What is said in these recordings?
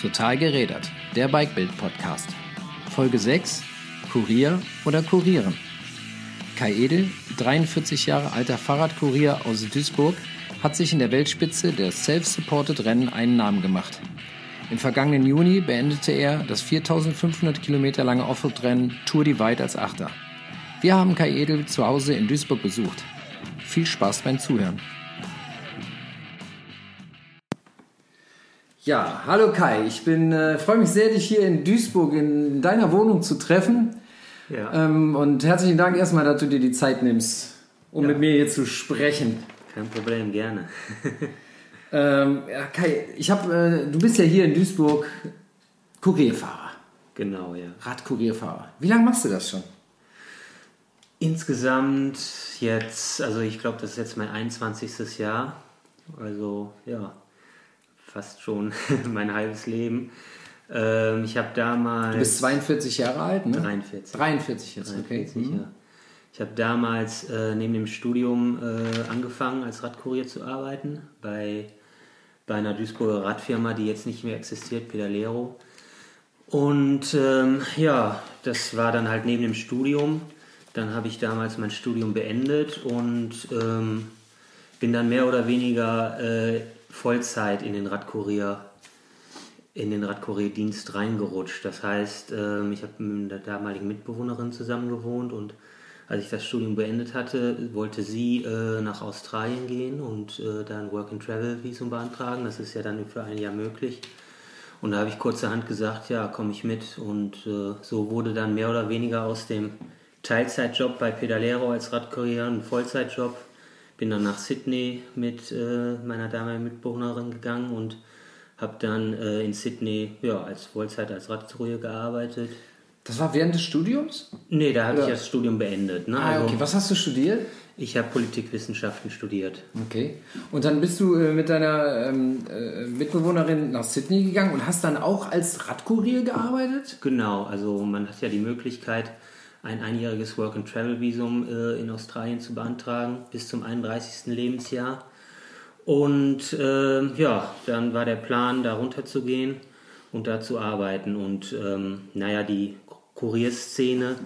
Total gerädert, der Bikebild-Podcast. Folge 6: Kurier oder Kurieren. Kai Edel, 43 Jahre alter Fahrradkurier aus Duisburg, hat sich in der Weltspitze der Self-Supported Rennen einen Namen gemacht. Im vergangenen Juni beendete er das 4500 Kilometer lange Offroad-Rennen Tour Divide als Achter. Wir haben Kai Edel zu Hause in Duisburg besucht. Viel Spaß beim Zuhören. Ja, hallo Kai. Ich bin äh, freue mich sehr, dich hier in Duisburg in deiner Wohnung zu treffen. Ja. Ähm, und herzlichen Dank erstmal, dass du dir die Zeit nimmst, um ja. mit mir hier zu sprechen. Kein Problem, gerne. ähm, ja, Kai, ich habe, äh, du bist ja hier in Duisburg Kurierfahrer. Genau, ja. Radkurierfahrer. Wie lange machst du das schon? Insgesamt jetzt, also ich glaube, das ist jetzt mein 21. Jahr. Also ja, fast schon mein halbes Leben. Ähm, ich habe damals. Du bist 42 Jahre alt, ne? 43. 43 jetzt, 43, okay. Ja. Ich habe damals äh, neben dem Studium äh, angefangen, als Radkurier zu arbeiten bei, bei einer Duisburger Radfirma, die jetzt nicht mehr existiert, Pedalero. Und ähm, ja, das war dann halt neben dem Studium. Dann habe ich damals mein Studium beendet und ähm, bin dann mehr oder weniger äh, Vollzeit in den Radkurier in den Radkurierdienst reingerutscht. Das heißt, ähm, ich habe mit der damaligen Mitbewohnerin zusammen gewohnt und als ich das Studium beendet hatte, wollte sie äh, nach Australien gehen und äh, da ein Work-and-Travel-Visum beantragen. Das ist ja dann für ein Jahr möglich. Und da habe ich kurzerhand gesagt, ja, komme ich mit. Und äh, so wurde dann mehr oder weniger aus dem Teilzeitjob bei Pedalero als Radkurier ein Vollzeitjob bin dann nach Sydney mit äh, meiner damaligen Mitbewohnerin gegangen und habe dann äh, in Sydney ja, als Vollzeit als Radkurier gearbeitet. Das war während des Studiums? Nee, da habe ich das Studium beendet. Ne? Ah, also, okay. Was hast du studiert? Ich habe Politikwissenschaften studiert. Okay. Und dann bist du äh, mit deiner ähm, äh, Mitbewohnerin nach Sydney gegangen und hast dann auch als Radkurier gearbeitet? Genau, also man hat ja die Möglichkeit, ein einjähriges Work-and-Travel-Visum äh, in Australien zu beantragen bis zum 31. Lebensjahr. Und äh, ja, dann war der Plan, da runterzugehen und da zu arbeiten. Und ähm, naja, die Kurierszene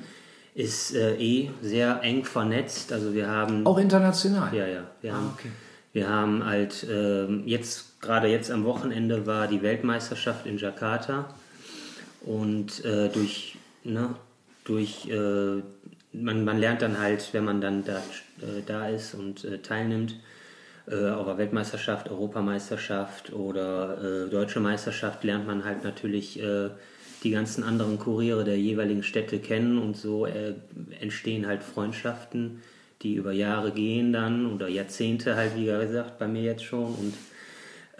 ist äh, eh sehr eng vernetzt. Also wir haben auch international. Ja, ja. Wir ah, haben, okay. wir haben halt ähm, jetzt gerade jetzt am Wochenende war die Weltmeisterschaft in Jakarta und äh, durch ne, durch, äh, man, man lernt dann halt, wenn man dann da, äh, da ist und äh, teilnimmt, äh, auf der Weltmeisterschaft, Europameisterschaft oder äh, Deutsche Meisterschaft, lernt man halt natürlich äh, die ganzen anderen Kuriere der jeweiligen Städte kennen und so entstehen halt Freundschaften, die über Jahre gehen dann oder Jahrzehnte halt, wie gesagt, bei mir jetzt schon und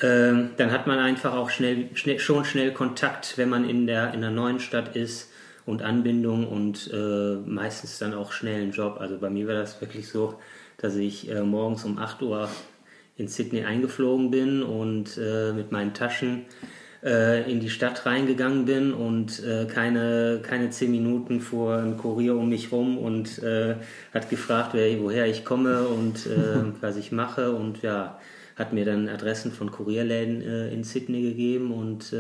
ähm, dann hat man einfach auch schnell, schnell, schon schnell Kontakt, wenn man in der, in der neuen Stadt ist und Anbindung und äh, meistens dann auch schnell einen Job. Also bei mir war das wirklich so, dass ich äh, morgens um 8 Uhr in Sydney eingeflogen bin und äh, mit meinen Taschen äh, in die Stadt reingegangen bin und äh, keine, keine zehn Minuten vor ein Kurier um mich rum und äh, hat gefragt, wer, woher ich komme und was ich mache und ja, hat mir dann Adressen von Kurierläden in Sydney gegeben und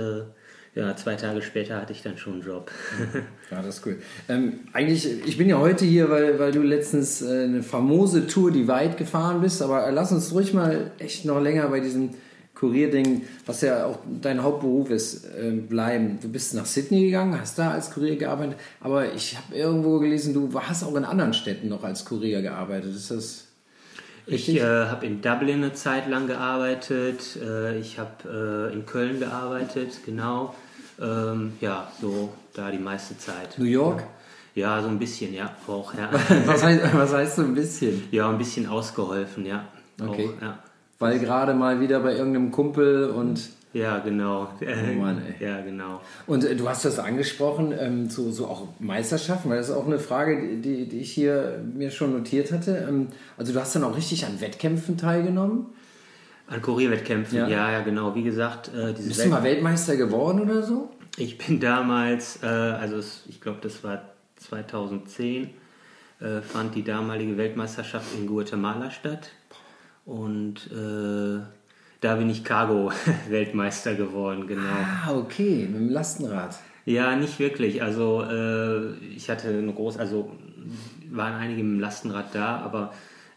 ja, zwei Tage später hatte ich dann schon einen Job. ja, das ist cool. Ähm, eigentlich, ich bin ja heute hier, weil, weil du letztens äh, eine famose Tour, die weit gefahren bist, aber lass uns ruhig mal echt noch länger bei diesem Kurierding, was ja auch dein Hauptberuf ist, äh, bleiben. Du bist nach Sydney gegangen, hast da als Kurier gearbeitet, aber ich habe irgendwo gelesen, du hast auch in anderen Städten noch als Kurier gearbeitet. Ist das Richtig? Ich äh, habe in Dublin eine Zeit lang gearbeitet, äh, ich habe äh, in Köln gearbeitet, genau. Ähm, ja, so da die meiste Zeit. New York? Ja, so ein bisschen, ja, auch, ja. was, heißt, was heißt so ein bisschen? Ja, ein bisschen ausgeholfen, ja. Okay. Auch, ja. Weil gerade mal wieder bei irgendeinem Kumpel und ja, genau. Oh Mann, ey. Ja, genau. Und äh, du hast das angesprochen, ähm, so, so auch Meisterschaften, weil das ist auch eine Frage, die, die ich hier mir schon notiert hatte. Ähm, also du hast dann auch richtig an Wettkämpfen teilgenommen? An Kurierwettkämpfen, ja. ja, ja, genau. Wie gesagt, äh, diese Bist Welt du mal Weltmeister geworden oder so? Ich bin damals, äh, also es, ich glaube, das war 2010, äh, fand die damalige Weltmeisterschaft in Guatemala statt. Und äh, da bin ich Cargo-Weltmeister geworden, genau. Ah, okay, mit dem Lastenrad. Ja, nicht wirklich. Also äh, ich hatte eine große, also waren einige mit dem Lastenrad da, aber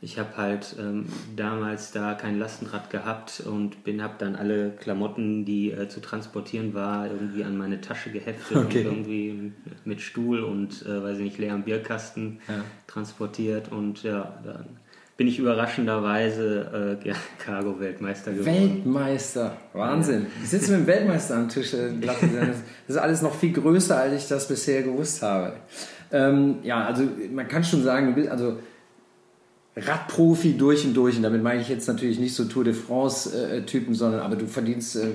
ich habe halt ähm, damals da kein Lastenrad gehabt und bin habe dann alle Klamotten, die äh, zu transportieren war, irgendwie an meine Tasche geheftet okay. und irgendwie mit Stuhl und äh, weiß ich nicht leeren Bierkasten ja. transportiert und ja, dann bin ich überraschenderweise äh, Cargo-Weltmeister geworden. Weltmeister, Wahnsinn. Ich sitze mit dem Weltmeister am Tisch. Äh, das ist alles noch viel größer, als ich das bisher gewusst habe. Ähm, ja, also man kann schon sagen, also Radprofi durch und durch. Und damit meine ich jetzt natürlich nicht so Tour de France-Typen, äh, sondern aber du verdienst äh,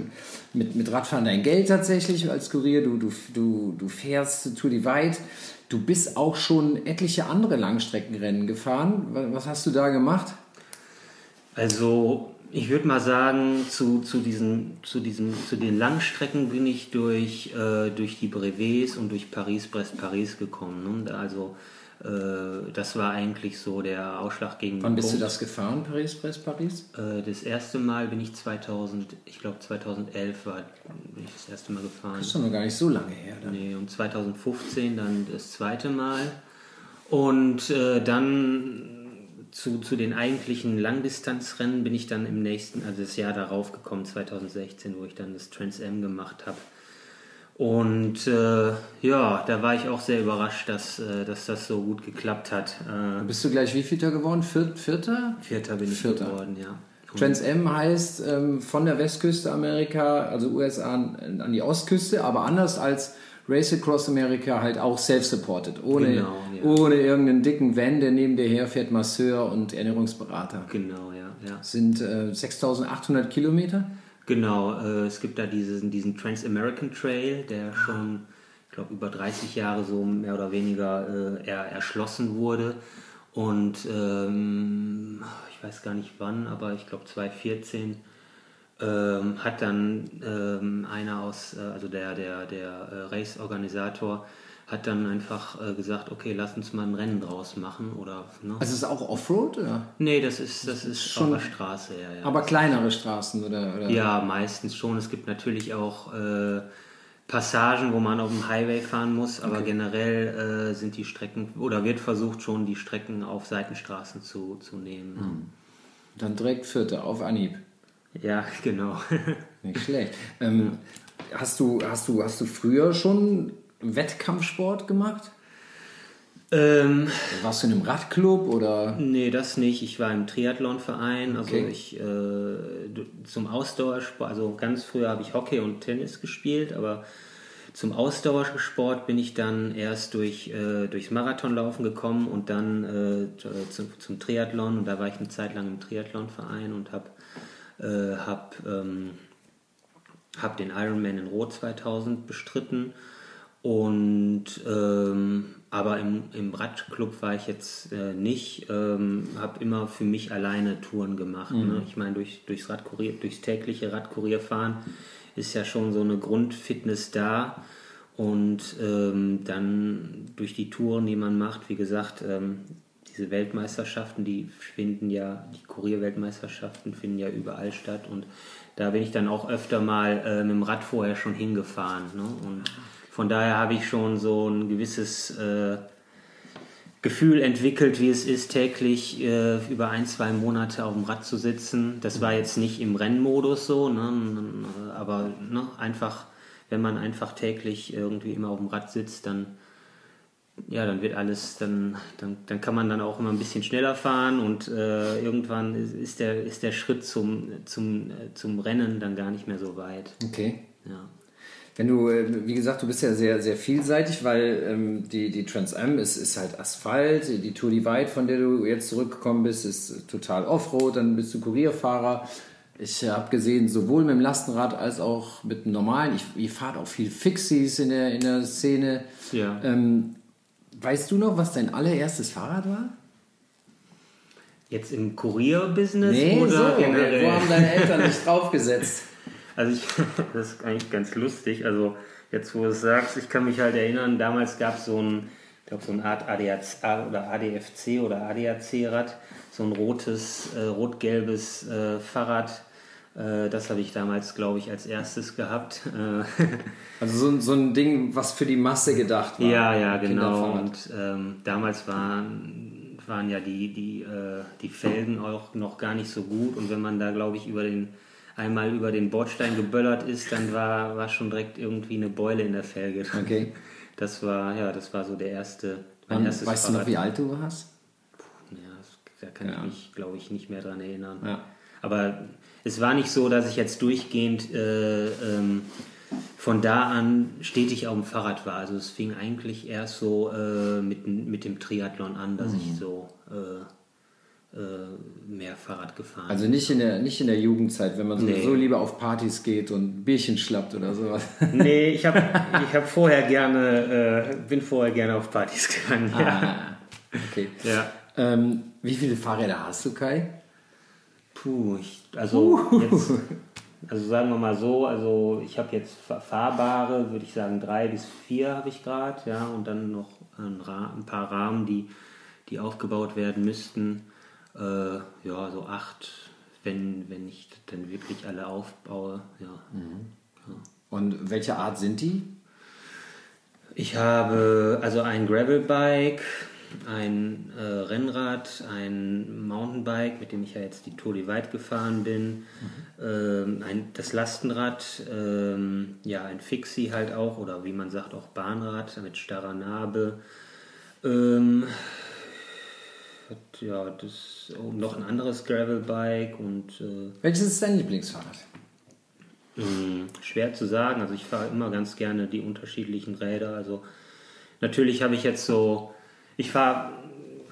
mit, mit Radfahren dein Geld tatsächlich als Kurier. Du, du, du, du fährst Tour de Weit. Du bist auch schon etliche andere Langstreckenrennen gefahren. Was hast du da gemacht? Also ich würde mal sagen, zu, zu, diesen, zu, diesen, zu den Langstrecken bin ich durch, äh, durch die Brevets und durch Paris-Brest-Paris gekommen. Ne? Also das war eigentlich so der ausschlaggebende Wann bist Punkt. du das gefahren, Paris, Brest, Paris? Äh, das erste Mal bin ich 2000, ich glaube 2011 war bin ich das erste Mal gefahren. Das ist doch noch gar nicht so lange her. Dann. Nee, und 2015 dann das zweite Mal. Und äh, dann zu, zu den eigentlichen Langdistanzrennen bin ich dann im nächsten, also das Jahr darauf gekommen, 2016, wo ich dann das Trans M gemacht habe. Und äh, ja, da war ich auch sehr überrascht, dass, äh, dass das so gut geklappt hat. Äh, Bist du gleich wie Vierter geworden? Viert, Vierter? Vierter bin ich Vierter. geworden, ja. Trans M heißt ähm, von der Westküste Amerika, also USA an, an, die Ostküste, aber anders als Race Across America halt auch self-supported, ohne, genau, ja. ohne irgendeinen dicken Van, der neben dir herfährt, Masseur und Ernährungsberater. Genau, ja. ja. Sind äh, 6800 Kilometer. Genau, äh, es gibt da diesen, diesen Trans-American Trail, der schon, ich glaube, über 30 Jahre so mehr oder weniger äh, er, erschlossen wurde. Und ähm, ich weiß gar nicht wann, aber ich glaube 2014 ähm, hat dann ähm, einer aus, äh, also der, der, der äh, Race-Organisator, hat dann einfach äh, gesagt, okay, lass uns mal ein Rennen draus machen. Oder, ne? Also ist es auch Offroad? Oder? Nee, das ist, das ist schon auf der Straße. Ja, ja. Aber kleinere Straßen? Oder, oder? Ja, meistens schon. Es gibt natürlich auch äh, Passagen, wo man auf dem Highway fahren muss, aber okay. generell äh, sind die Strecken, oder wird versucht schon, die Strecken auf Seitenstraßen zu, zu nehmen. Hm. Dann direkt Vierte auf Anhieb. Ja, genau. Nicht schlecht. Ähm, hast, du, hast, du, hast du früher schon Wettkampfsport gemacht? Ähm, Warst du in einem Radclub oder? Nee, das nicht. Ich war im Triathlonverein. Also okay. ich äh, zum Ausdauersport, also ganz früher habe ich Hockey und Tennis gespielt, aber zum Ausdauersport bin ich dann erst durch, äh, durchs Marathonlaufen gekommen und dann äh, zum, zum, Triathlon. Und da war ich eine Zeit lang im Triathlonverein und habe äh, hab, ähm, hab den Ironman in Rot 2000 bestritten und ähm, aber im, im Radclub war ich jetzt äh, nicht, ähm, habe immer für mich alleine Touren gemacht. Ne? Mhm. Ne? Ich meine, durch, durchs, Radkurier, durchs tägliche Radkurierfahren ist ja schon so eine Grundfitness da. Und ähm, dann durch die Touren, die man macht, wie gesagt, ähm, diese Weltmeisterschaften, die finden ja, die Kurierweltmeisterschaften finden ja überall statt. Und da bin ich dann auch öfter mal äh, mit dem Rad vorher schon hingefahren. Ne? Und von daher habe ich schon so ein gewisses äh, Gefühl entwickelt, wie es ist, täglich äh, über ein, zwei Monate auf dem Rad zu sitzen. Das war jetzt nicht im Rennmodus so, ne? aber ne? einfach, wenn man einfach täglich irgendwie immer auf dem Rad sitzt, dann ja, dann wird alles, dann, dann, dann kann man dann auch immer ein bisschen schneller fahren und äh, irgendwann ist der, ist der Schritt zum, zum, äh, zum Rennen dann gar nicht mehr so weit. Okay. Ja. Wenn du, äh, wie gesagt, du bist ja sehr, sehr vielseitig, weil ähm, die, die Trans Am ist, ist halt Asphalt, die Tour Divide, von der du jetzt zurückgekommen bist, ist total Offroad, dann bist du Kurierfahrer. Ich habe gesehen, sowohl mit dem Lastenrad als auch mit dem normalen. Ich, ihr fahrt auch viel Fixies in der, in der Szene. Ja. Ähm, weißt du noch, was dein allererstes Fahrrad war? Jetzt im Kurierbusiness nee, oder so, generell? Wo haben deine Eltern dich draufgesetzt? Also ich, das ist eigentlich ganz lustig. Also jetzt, wo du es sagst, ich kann mich halt erinnern, damals gab es so ein, ich glaube so eine Art ADAC oder ADFC oder ADAC-Rad, so ein rotes, äh, rot-gelbes äh, Fahrrad, Äh, das habe ich damals, glaube ich, als erstes gehabt. also so, so ein Ding, was für die Masse gedacht war. Ja, ja, genau. Und ähm, damals waren, waren ja die, die, äh, die Felgen auch noch gar nicht so gut. Und wenn man da, glaube ich, über den einmal über den Bordstein geböllert ist, dann war, war schon direkt irgendwie eine Beule in der Felge. Okay. Das war, ja, das war so der erste. Mein erstes weißt Fahrrad. du noch, wie alt du warst? Puh, ja, da kann ja. ich mich, glaube ich, nicht mehr dran erinnern. Ja. Aber es war nicht so, dass ich jetzt durchgehend äh, ähm, von da an stetig auf dem Fahrrad war. Also es fing eigentlich erst so äh, mit, mit dem Triathlon an, dass mhm. ich so äh, mehr Fahrrad gefahren Also nicht in der, nicht in der Jugendzeit, wenn man sowieso nee. lieber auf Partys geht und Bierchen schlappt oder sowas. Nee, ich habe ich hab vorher gerne, äh, bin vorher gerne auf Partys gegangen. Ja. Ah, okay. Ja. Ähm, wie viele Fahrräder hast du, Kai? Puh, ich, also uh. jetzt, also sagen wir mal so, also ich habe jetzt fahrbare, würde ich sagen drei bis vier habe ich gerade, ja, und dann noch ein, ein, paar Rahmen, die, die aufgebaut werden müssten. Äh, ja, so acht, wenn, wenn ich dann wirklich alle aufbaue, ja. Mhm. ja. Und welche Art sind die? Ich habe also ein Gravelbike, ein äh, Rennrad, ein Mountainbike, mit dem ich ja jetzt die Tour Divide gefahren bin, mhm. ähm, ein, das Lastenrad, ähm, ja, ein Fixie halt auch, oder wie man sagt, auch Bahnrad mit starrer Narbe. Ähm, ja, das oh, noch ein anderes Gravelbike und. Äh, Welches ist dein Lieblingsfahrrad? Mh, hm, schwer zu sagen. Also ich fahre immer ganz gerne die unterschiedlichen Räder. Also natürlich habe ich jetzt so ich fahre,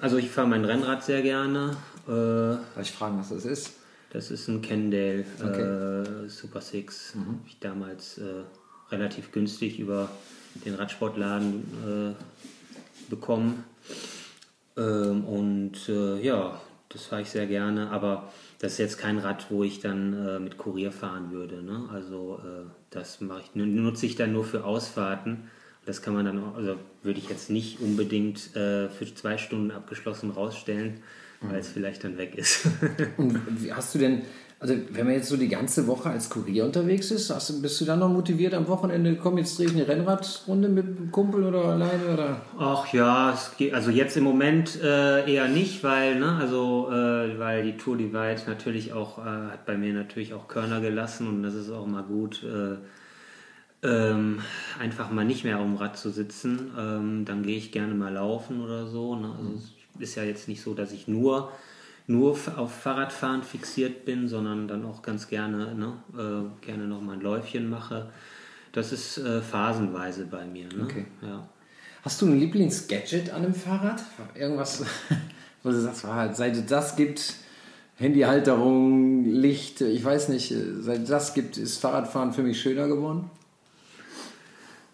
also ich fahre mein Rennrad sehr gerne. Äh, Darf ich fragen, was das ist? Das ist ein Kendale okay. äh, Super Six. Mhm. Habe ich damals äh, relativ günstig über den Radsportladen äh, bekommen. Ähm, und äh, ja, das fahre ich sehr gerne. Aber das ist jetzt kein Rad, wo ich dann äh, mit Kurier fahren würde. Ne? Also das mache ich, nutze ich dann nur für Ausfahrten. Das kann man dann auch, also würde ich jetzt nicht unbedingt äh, für zwei Stunden abgeschlossen rausstellen, weil mhm. es vielleicht dann weg ist. Und wie hast du denn, also wenn man jetzt so die ganze Woche als Kurier unterwegs ist, hast, bist du dann noch motiviert am Wochenende, komm, jetzt drehe ich eine Rennradrunde mit einem Kumpel oder alleine? Oder? Ach ja, geht, also jetzt im Moment äh, eher nicht, weil, ne, also, äh, weil die Tour Divide natürlich auch, äh, hat bei mir natürlich auch Körner gelassen und das ist auch mal gut äh, ähm, einfach mal nicht mehr auf dem Rad zu sitzen. Ähm, dann gehe ich gerne mal laufen oder so. Ne? Also es ist ja jetzt nicht so, dass ich nur, nur auf Fahrradfahren fixiert bin, sondern dann auch ganz gerne, ne? äh, gerne noch mal ein Läufchen mache. Das ist äh, phasenweise bei mir. Ne? Okay. Ja. Hast du ein Lieblingsgadget an dem Fahrrad? Irgendwas, wo du sagst, ah, seit es das gibt, Handyhalterung, Licht, ich weiß nicht, seit es das gibt, ist Fahrradfahren für mich schöner geworden?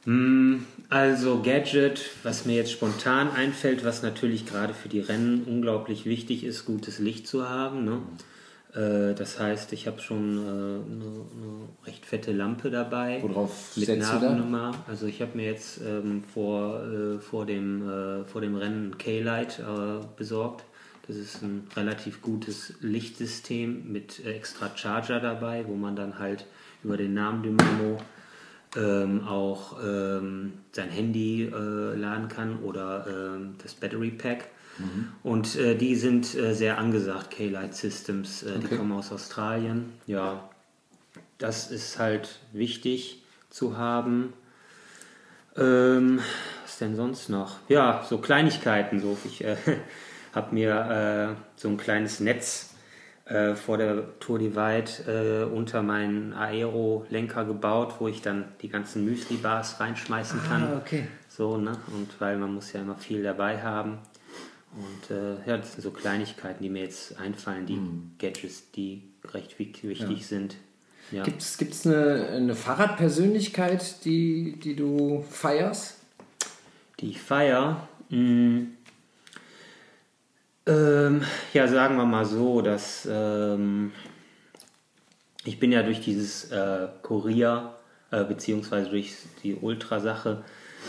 Hm, also Gadget, was mir jetzt spontan einfällt, was natürlich gerade für die Rennen unglaublich wichtig ist, gutes Licht zu haben. Ne? Äh, das heißt, ich habe schon eine, äh, eine, recht fette Lampe dabei. Worauf mit Nabennummer. Also ich habe mir jetzt ähm, vor, äh, vor, dem, äh, vor dem Rennen K-Light äh, besorgt. Das ist ein relativ gutes Lichtsystem mit extra Charger dabei, wo man dann halt über den Namen Dynamo ähm, auch ähm, sein Handy äh, laden kann oder ähm, das Battery Pack. Mhm. Und äh, die sind äh, sehr angesagt, K-Light Systems. Äh, okay. Die kommen aus Australien. Ja, das ist halt wichtig zu haben. Ähm, was denn sonst noch? Ja, so Kleinigkeiten. So. Ich äh, habe mir äh, so ein kleines Netz äh, vor der Tour Divide äh, unter meinen Aero-Lenker gebaut, wo ich dann die ganzen Müsli-Bars reinschmeißen kann. Ah, okay. So, ne? Und weil man muss ja immer viel dabei haben. Und äh, ja, das sind so Kleinigkeiten, die mir jetzt einfallen, die mhm. Gadgets, die recht wichtig ja. sind. Ja. Gibt es eine, eine Fahrradpersönlichkeit, die, die du feierst? Die ich feier? Hm. Ähm, ja, sagen wir mal so, dass ähm, ich bin ja durch dieses äh, Kurier äh, beziehungsweise durch die Ultrasache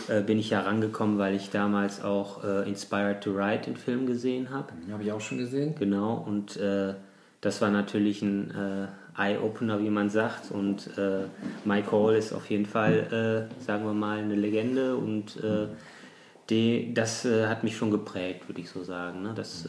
äh, bin ich ja rangekommen, weil ich damals auch äh, Inspired to Ride den Film gesehen habe. Habe ich auch schon gesehen. Genau, und äh, das war natürlich ein äh, Eye-Opener, wie man sagt. Und äh, Mike Hall ist auf jeden Fall, äh, sagen wir mal, eine Legende und äh, die, das äh, hat mich schon geprägt, würde ich so sagen. Ne? Das,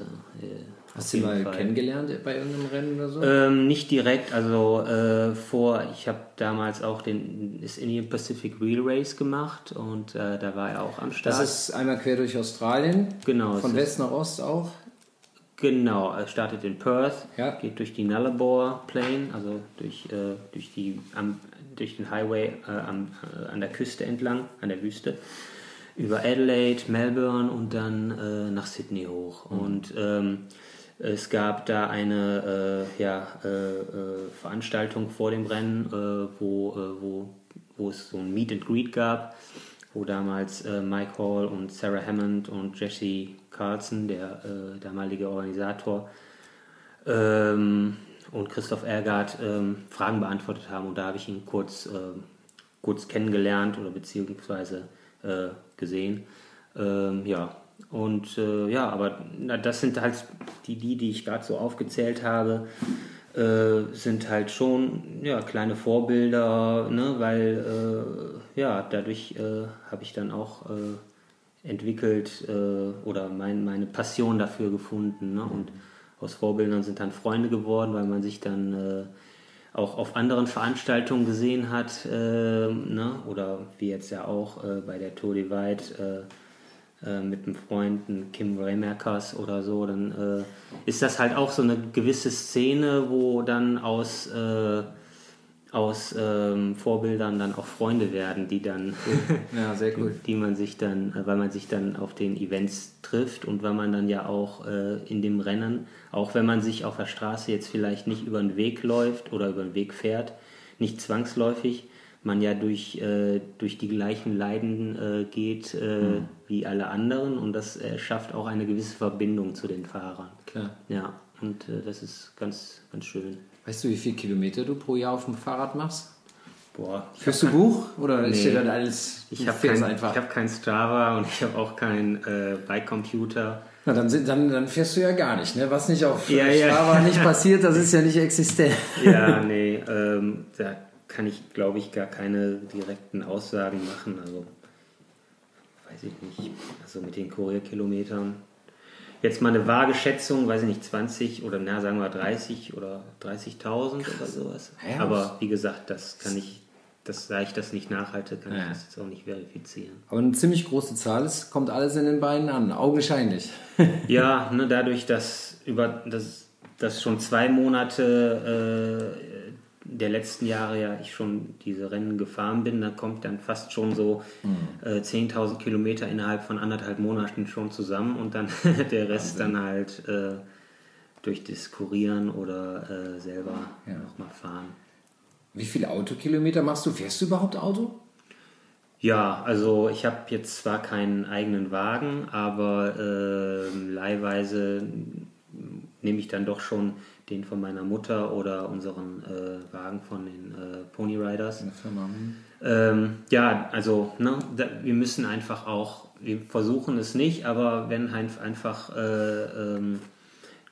Hast du mal Fall. kennengelernt bei irgendeinem Rennen oder so? Ähm, nicht direkt, also äh, vor, ich habe damals auch den das Indian Pacific Wheel Race gemacht und äh, da war er auch am Start. Das ist einmal quer durch Australien. Genau. Von West nach Ost auch. Genau, er startet in Perth, ja. geht durch die Nullarbor Plain, also durch, äh, durch, die, am, durch den Highway äh, am, äh, an der Küste entlang, an der Wüste, über Adelaide, Melbourne und dann äh, nach Sydney hoch. Mhm. Und ähm, es gab da eine äh, ja, äh, äh, Veranstaltung vor dem Rennen, äh, wo, äh, wo, wo es so ein Meet and Greet gab, wo damals Mike Hall und Sarah Hammond und Jesse Carlson, der damalige Organisator, ähm, und Christoph Ergard ähm, Fragen beantwortet haben. Und da habe ich ihn kurz, kurz kennengelernt oder beziehungsweise gesehen. Ähm, ja, und äh, ja, aber na, das sind halt die, die, die ich gerade so aufgezählt habe, äh, sind halt schon ja, kleine Vorbilder, ne, weil äh, ja, dadurch äh, habe ich dann auch äh, entwickelt äh, oder mein, meine Passion dafür gefunden. Ne, und aus Vorbildern sind dann Freunde geworden, weil man sich dann auch auf anderen Veranstaltungen gesehen hat, ne, oder wie jetzt ja auch bei der Tour Divide äh, mit einem Freund, Kim Raymakers oder so, dann äh, ist das halt auch so eine gewisse Szene, wo dann aus, äh, aus ähm, Vorbildern dann auch Freunde werden, die dann, ja, cool. die man sich dann, äh, weil man sich dann auf den Events trifft und weil man dann ja auch äh, in dem Rennen, auch wenn man sich auf der Straße jetzt vielleicht nicht über den Weg läuft oder über den Weg fährt, nicht zwangsläufig, man ja durch, äh, durch die gleichen Leiden äh, geht äh, mhm. wie alle anderen und das schafft auch eine gewisse Verbindung zu den Fahrern. Klar. Ja, und äh, das ist ganz, ganz schön. Weißt du, wie viele Kilometer du pro Jahr auf dem Fahrrad machst? Boah. Führst du Buch oder nee, ist dir dann alles Ich habe kein, hab kein Strava und ich habe auch keinen äh, Bike-Computer. Na, dann, sind, dann, dann fährst du ja gar nicht, ne? Was nicht auf ja, Strava ja. nicht passiert, das ist ja nicht existent. Ja, nee, ähm, da kann ich, glaube ich, gar keine direkten Aussagen machen. Also, weiß ich nicht. Also mit den Kurierkilometern. Jetzt mal eine vage Schätzung, weiß ich nicht, 20 oder na, sagen wir 30 oder 30.000 oder sowas. Ja, Aber wie gesagt, das kann ich, das, da ich das nicht nachhalte, kann Ja. ich das jetzt auch nicht verifizieren. Aber eine ziemlich große Zahl, es kommt alles in den Beinen an, augenscheinlich. Ja, ne, dadurch, dass über das, dass schon zwei Monate äh, der letzten Jahre ja ich schon diese Rennen gefahren bin, da kommt dann fast schon so äh, 10.000 Kilometer innerhalb von anderthalb Monaten schon zusammen und dann der Rest dann halt äh, durch das Kurieren oder äh, selber Ja. nochmal fahren. Wie viele Autokilometer machst du? Fährst du überhaupt Auto? Ja, also ich habe jetzt zwar keinen eigenen Wagen, aber ähm, leihweise nehme ich dann doch schon den von meiner Mutter oder unseren äh, Wagen von den äh, Pony Riders. Hm. Ähm, ja, also ne, da, wir müssen einfach auch, wir versuchen es nicht, aber wenn ein, einfach äh, ähm,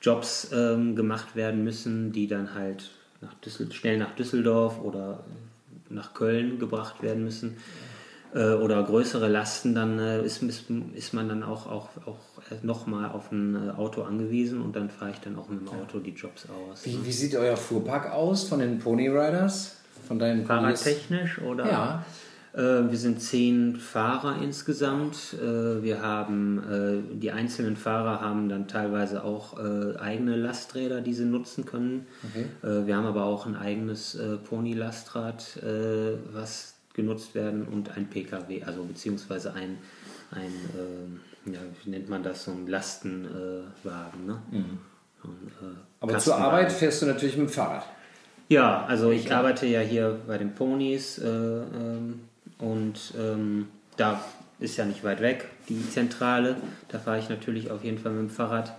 Jobs ähm, gemacht werden müssen, die dann halt nach Düssel schnell nach Düsseldorf oder nach Köln gebracht werden müssen äh, oder größere Lasten, dann äh, ist, ist, ist man dann auch, auch, auch nochmal auf ein äh, Auto angewiesen und dann fahre ich dann auch mit dem Auto die Jobs aus. Wie, wie sieht euer Fuhrpark aus von den Pony Riders? Von deinen? Fahrradtechnisch oder? Ja. Äh, wir sind zehn Fahrer insgesamt. Äh, wir haben, äh, die einzelnen Fahrer haben dann teilweise auch äh, eigene Lasträder, die sie nutzen können. Okay. Äh, wir haben aber auch ein eigenes äh, Pony-Lastrad, äh, was genutzt werden und ein PKW, also beziehungsweise ein, ein ähm, ja, wie nennt man das, so ein Lastenwagen. ne? So ein, äh, Mhm. Aber zur. Arbeit fährst du natürlich mit dem Fahrrad. Ja, also ich arbeite ja hier bei den Ponys äh, ähm, und ähm, da ist ja nicht weit weg die Zentrale. Da fahre ich natürlich auf jeden Fall mit dem Fahrrad.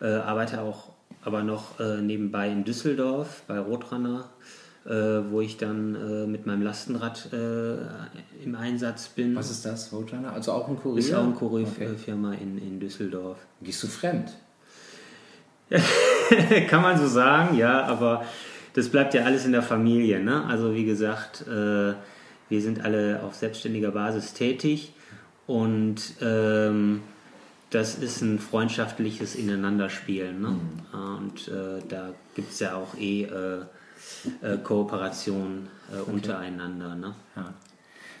Äh, arbeite auch aber noch äh, nebenbei in Düsseldorf bei Rotrunner, wo ich dann äh, mit meinem Lastenrad äh, im Einsatz bin. Was ist das, Roadrunner? Also auch ein Kurier? ist auch eine Okay. Kurier-Firma in, in Düsseldorf. Gehst du fremd? kann man so sagen, ja, aber das bleibt ja alles in der Familie. Ne? Also wie gesagt, äh, wir sind alle auf selbstständiger Basis tätig und ähm, das ist ein freundschaftliches Ineinanderspielen. Ne? Mhm. Und äh, da gibt es ja auch eh äh, äh Kooperation äh, okay. untereinander. Ne? Ja.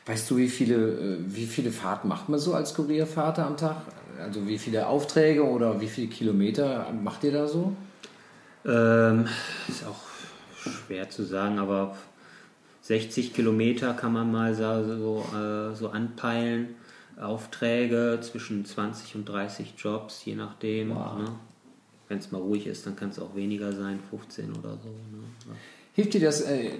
Weißt du, wie viele, äh, wie viele Fahrten macht man so als Kuriervater am Tag? Also wie viele Aufträge oder wie viele Kilometer macht ihr da so? Ähm, ist auch schwer zu sagen, aber 60 Kilometer kann man mal so, so, so anpeilen. Aufträge zwischen 20 und 30 Jobs, je nachdem. Wow. Ne? Wenn es mal ruhig ist, dann kann es auch weniger sein, 15 oder so. Ne? Hilft dir das, äh,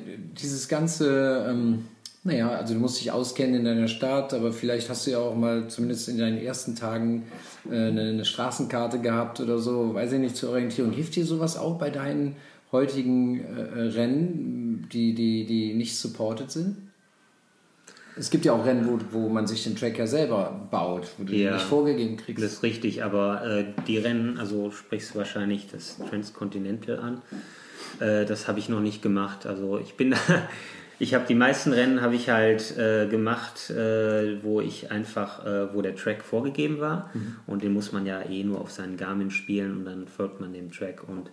dieses ganze, ähm, naja, also du musst dich auskennen in deiner Stadt, aber vielleicht hast du ja auch mal zumindest in deinen ersten Tagen äh, eine, eine, Straßenkarte gehabt oder so, weiß ich nicht, zur Orientierung. Hilft dir sowas auch bei deinen heutigen äh, Rennen, die, die, die nicht supported sind? Es gibt ja auch Rennen, wo, wo man sich den Track ja selber baut, wo du ja, nicht vorgegeben kriegst. Das ist richtig, aber äh, die Rennen, also sprichst du wahrscheinlich das Transcontinental an. Äh, das habe ich noch nicht gemacht. Also ich bin, ich habe die meisten Rennen habe ich halt äh, gemacht, äh, wo ich einfach, äh, wo der Track vorgegeben war mhm. und den muss man ja eh nur auf seinen Garmin spielen und dann folgt man dem Track und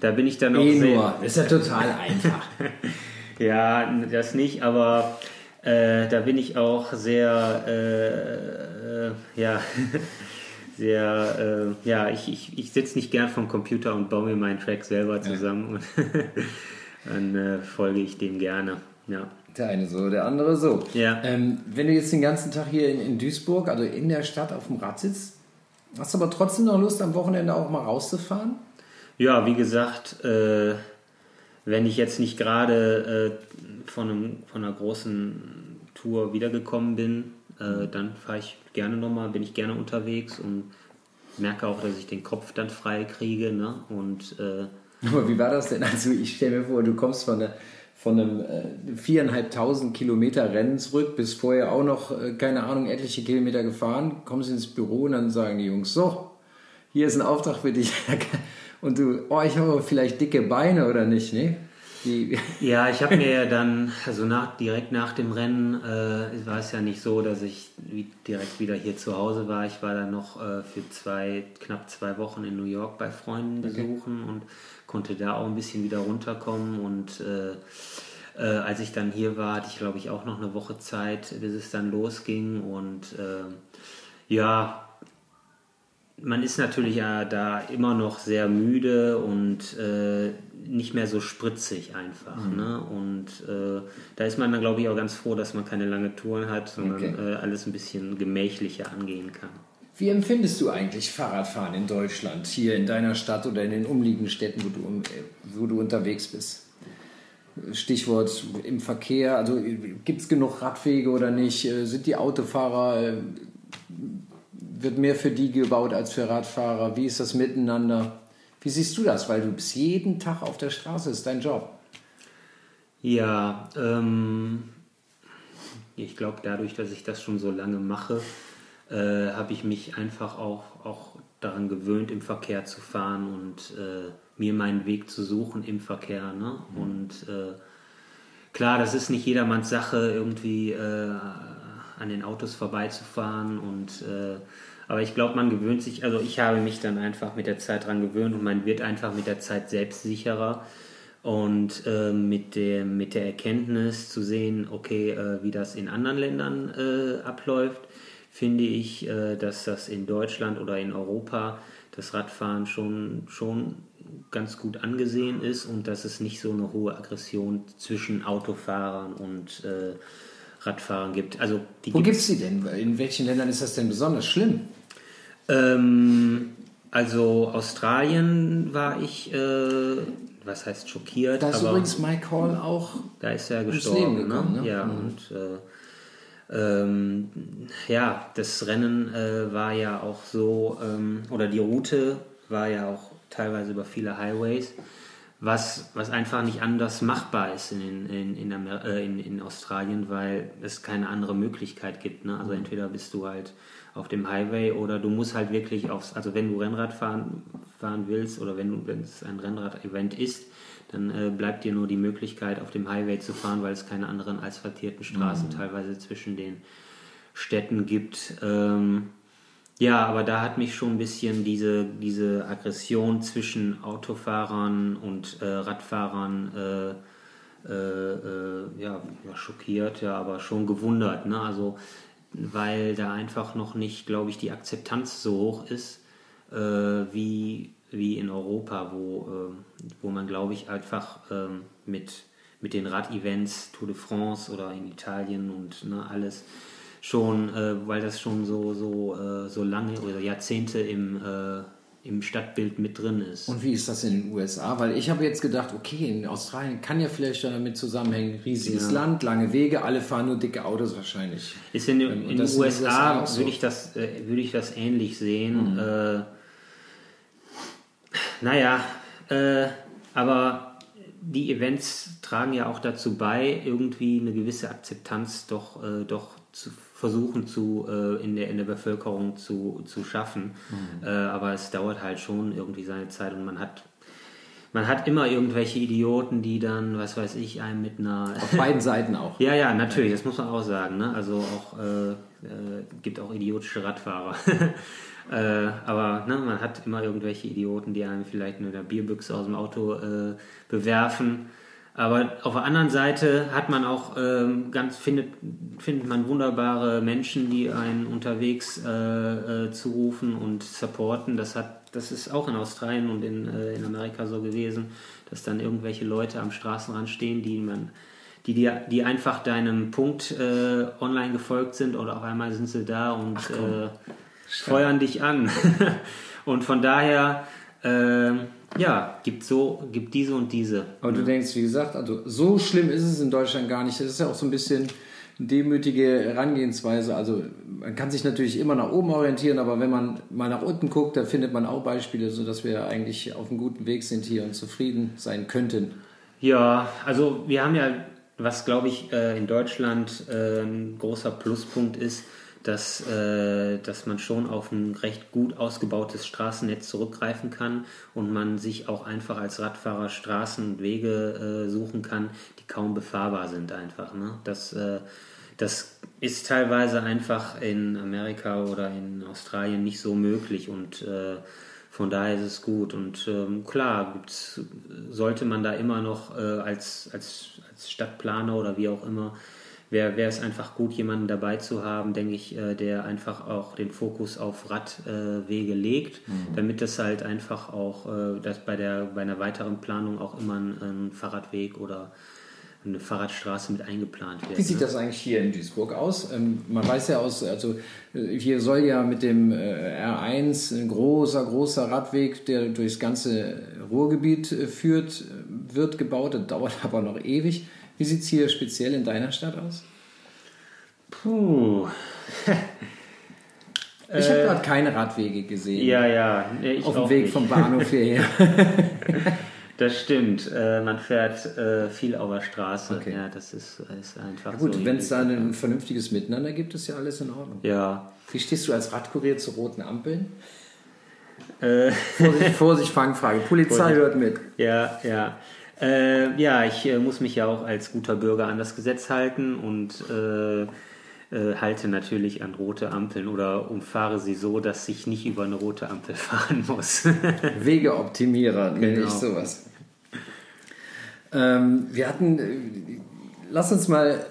da bin ich dann auch eh sehr. Nur. Ist ja total einfach. ja, das nicht, aber äh, da bin ich auch sehr, ja, sehr, äh, ja, ich, ich, ich sitze nicht gern vom Computer und baue mir meinen Track selber zusammen ja. und dann äh, folge ich dem gerne. Ja. Der eine so, der andere so. Ja. Ähm, wenn du jetzt den ganzen Tag hier in, in Duisburg, also in der Stadt auf dem Rad sitzt, hast du aber trotzdem noch Lust, am Wochenende auch mal rauszufahren? Ja, wie gesagt, äh, wenn ich jetzt nicht gerade äh, von, einem, von einer großen Tour wiedergekommen bin, äh, dann fahre ich gerne nochmal, bin ich gerne unterwegs und merke auch, dass ich den Kopf dann frei kriege. Ne? Und, äh, Aber wie war das denn? Also ich stelle mir vor, du kommst von, der, von einem äh, viereinhalbtausend Kilometer Rennen zurück, bist vorher auch noch, äh, keine Ahnung, etliche Kilometer gefahren, kommst ins Büro und dann sagen die Jungs, so, hier ist ein Auftrag für dich. und du, oh, ich habe vielleicht dicke Beine oder nicht, ne? Die ja, ich habe mir ja dann, also nach, direkt nach dem Rennen äh, war es ja nicht so, dass ich direkt wieder hier zu Hause war. Ich war dann noch äh, für zwei, knapp zwei Wochen in New York bei Freunden besuchen okay. und konnte da auch ein bisschen wieder runterkommen. Und äh, äh als ich dann hier war, hatte ich glaube ich auch noch eine Woche Zeit, bis es dann losging. Und äh, ja, man ist natürlich ja da immer noch sehr müde und äh, nicht mehr so spritzig einfach. Mhm. Ne? Und äh, da ist man dann, glaube ich, auch ganz froh, dass man keine lange Touren hat, sondern okay. äh, alles ein bisschen gemächlicher angehen kann. Wie empfindest du eigentlich Fahrradfahren in Deutschland, hier in deiner Stadt oder in den umliegenden Städten, wo du, wo du unterwegs bist? Stichwort im Verkehr, also gibt es genug Radwege oder nicht? Äh, sind die Autofahrer äh, wird mehr für die gebaut als für Radfahrer? Wie ist das miteinander? Wie siehst du das? Weil du bist jeden Tag auf der Straße, ist dein Job. Ja, ähm, ich glaube, dadurch, dass ich das schon so lange mache, äh, habe ich mich einfach auch, auch daran gewöhnt, im Verkehr zu fahren und äh, mir meinen Weg zu suchen im Verkehr. Ne? Mhm. Und äh, klar, das ist nicht jedermanns Sache, irgendwie äh, an den Autos vorbeizufahren und äh, aber ich glaube, man gewöhnt sich, also ich habe mich dann einfach mit der Zeit daran gewöhnt und man wird einfach mit der Zeit selbstsicherer. Und äh, mit, dem, mit der Erkenntnis zu sehen, okay, äh, wie das in anderen Ländern äh, abläuft, finde ich, äh, dass das in Deutschland oder in Europa das Radfahren schon, schon ganz gut angesehen ist und dass es nicht so eine hohe Aggression zwischen Autofahrern und äh, Radfahrern gibt. Also Wo gibt es die denn? In welchen Ländern ist das denn besonders schlimm? Ähm, also Australien war ich, äh, was heißt schockiert. Da ist übrigens Mike Hall auch. Da ist er gestorben. Ne? Gekommen, ne? Ja, mhm. und äh, ähm, ja, das Rennen äh, war ja auch so, ähm, oder die Route war ja auch teilweise über viele Highways was, was einfach nicht anders machbar ist in, in, in, Amer äh, in, in Australien, weil es keine andere Möglichkeit gibt. Ne? Also entweder bist du halt auf dem Highway oder du musst halt wirklich aufs, also wenn du Rennrad fahren, fahren willst oder wenn, du, wenn es ein Rennrad-Event ist, dann äh, bleibt dir nur die Möglichkeit, auf dem Highway zu fahren, weil es keine anderen asphaltierten Straßen mhm. teilweise zwischen den Städten gibt. Ähm, ja, aber da hat mich schon ein bisschen diese, diese Aggression zwischen Autofahrern und äh, Radfahrern äh, äh, äh ja, schockiert, ja, aber schon gewundert. Ne? Also, weil da einfach noch nicht, glaube ich, die Akzeptanz so hoch ist, äh, wie, wie in Europa, wo, äh, wo man, glaube ich, einfach ähm, mit, mit den Radevents Tour de France oder in Italien und ne, alles schon, äh, weil das schon so, so, äh, so lange oder Jahrzehnte im, äh, im Stadtbild mit drin ist. Und wie ist das in den USA? Weil ich habe jetzt gedacht, okay, in Australien kann ja vielleicht damit zusammenhängen, riesiges ja. Land, lange Wege, alle fahren nur dicke Autos wahrscheinlich. Ist in, in, in den USA, USA so. würde ich, das, äh, würd ich das ähnlich sehen. Mhm. Äh, naja, äh, aber die Events tragen ja auch dazu bei, irgendwie eine gewisse Akzeptanz doch, äh, doch zu versuchen zu, äh, in, der, in der Bevölkerung zu, zu schaffen. Mhm. Äh, aber es dauert halt schon irgendwie seine Zeit und man hat man hat immer irgendwelche Idioten, die dann, was weiß ich, einem mit einer. Auf beiden Seiten auch. ja, ja, natürlich, das muss man auch sagen. Ne? Also auch äh, äh, gibt auch idiotische Radfahrer. äh, aber ne, man hat immer irgendwelche Idioten, die einem vielleicht mit einer Bierbüchse aus dem Auto äh, bewerfen. Aber auf der anderen Seite hat man auch ähm, ganz findet findet man wunderbare Menschen, die einen unterwegs äh, äh, zurufen und supporten. Das hat das ist auch in Australien und in, äh, in Amerika so gewesen, dass dann irgendwelche Leute am Straßenrand stehen, die man die, die, die einfach deinem Punkt äh, online gefolgt sind oder auf einmal sind sie da und äh, feuern dich an. und von daher ähm, ja, gibt so, gibt diese und diese. Aber du denkst, wie gesagt, also so schlimm ist es in Deutschland gar nicht. Das ist ja auch so ein bisschen demütige Herangehensweise. Also man kann sich natürlich immer nach oben orientieren, aber wenn man mal nach unten guckt, da findet man auch Beispiele, sodass wir eigentlich auf einem guten Weg sind hier und zufrieden sein könnten. Ja, also wir haben ja, was glaube ich äh, in Deutschland äh, ein großer Pluspunkt ist, dass, äh, dass man schon auf ein recht gut ausgebautes Straßennetz zurückgreifen kann und man sich auch einfach als Radfahrer Straßen und Wege äh, suchen kann, die kaum befahrbar sind einfach. Ne? Das, äh, das ist teilweise einfach in Amerika oder in Australien nicht so möglich und äh, von daher ist es gut. Und ähm, klar, sollte man da immer noch äh, als, als, als Stadtplaner oder wie auch immer wäre es einfach gut, jemanden dabei zu haben, denke ich, äh, der einfach auch den Fokus auf Radwege äh, legt, mhm. damit das halt einfach auch, äh, dass bei, der, bei einer weiteren Planung auch immer ein, ein Fahrradweg oder eine Fahrradstraße mit eingeplant wird. Wie sieht ne? das eigentlich hier in Duisburg aus? Ähm, man weiß ja aus, also hier soll ja mit dem R1 ein großer, großer Radweg, der durchs ganze Ruhrgebiet führt, wird gebaut. Das dauert aber noch ewig. Wie sieht es hier speziell in deiner Stadt aus? Puh. ich habe gerade keine Radwege gesehen. Ja, ja. Nee, Auf dem Weg nicht. vom Bahnhof hierher. Das stimmt. Äh, man fährt äh, viel auf der Straße. Okay. Ja, das ist, ist einfach. Ja, gut, so wenn es da ein vernünftiges Miteinander gibt, ist ja alles in Ordnung. Ja. Wie stehst du als Radkurier zu roten Ampeln? Äh. Vorsicht, Vorsicht, Fangfrage. Polizei Vorsicht. hört mit. Ja, ja. Äh, ja, ich äh, muss mich ja auch als guter Bürger an das Gesetz halten und äh, äh halte natürlich an rote Ampeln oder umfahre sie so, dass ich nicht über eine rote Ampel fahren muss. Wegeoptimierer genau. nenne ich sowas. Ähm, wir hatten, äh, lass uns mal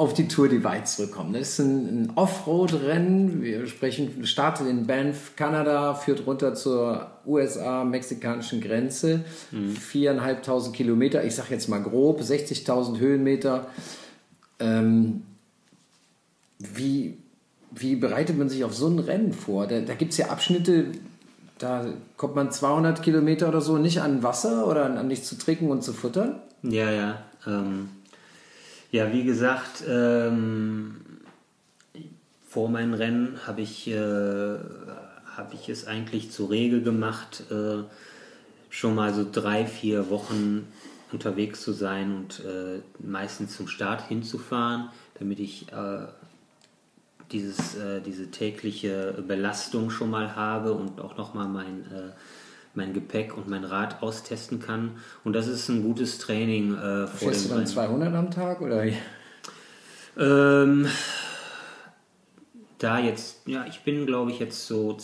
auf die Tour Divide zurückkommen. Das ist ein, ein Offroad-Rennen. Wir sprechen, startet in Banff, Kanada, führt runter zur USA-mexikanischen Grenze. Mhm. Viereinhalbtausend Kilometer, ich sage jetzt mal grob, 60.000 Höhenmeter. Ähm, wie, wie bereitet man sich auf so ein Rennen vor? Da, da gibt es ja Abschnitte, da kommt man 200 Kilometer oder so nicht an Wasser oder an, an nichts zu trinken und zu futtern. Ja, ja. Ähm ja, wie gesagt, ähm, vor meinem Rennen habe ich, äh, hab ich es eigentlich zur Regel gemacht, äh, schon mal so drei, vier Wochen unterwegs zu sein und äh, meistens zum Start hinzufahren, damit ich äh, dieses, äh, diese tägliche Belastung schon mal habe und auch nochmal mein, äh, mein Gepäck und mein Rad austesten kann. Und das ist ein gutes Training äh, vor Fährst du dann Rennen. 200 am Tag oder? Ähm, da jetzt, ja, ich bin glaube ich jetzt so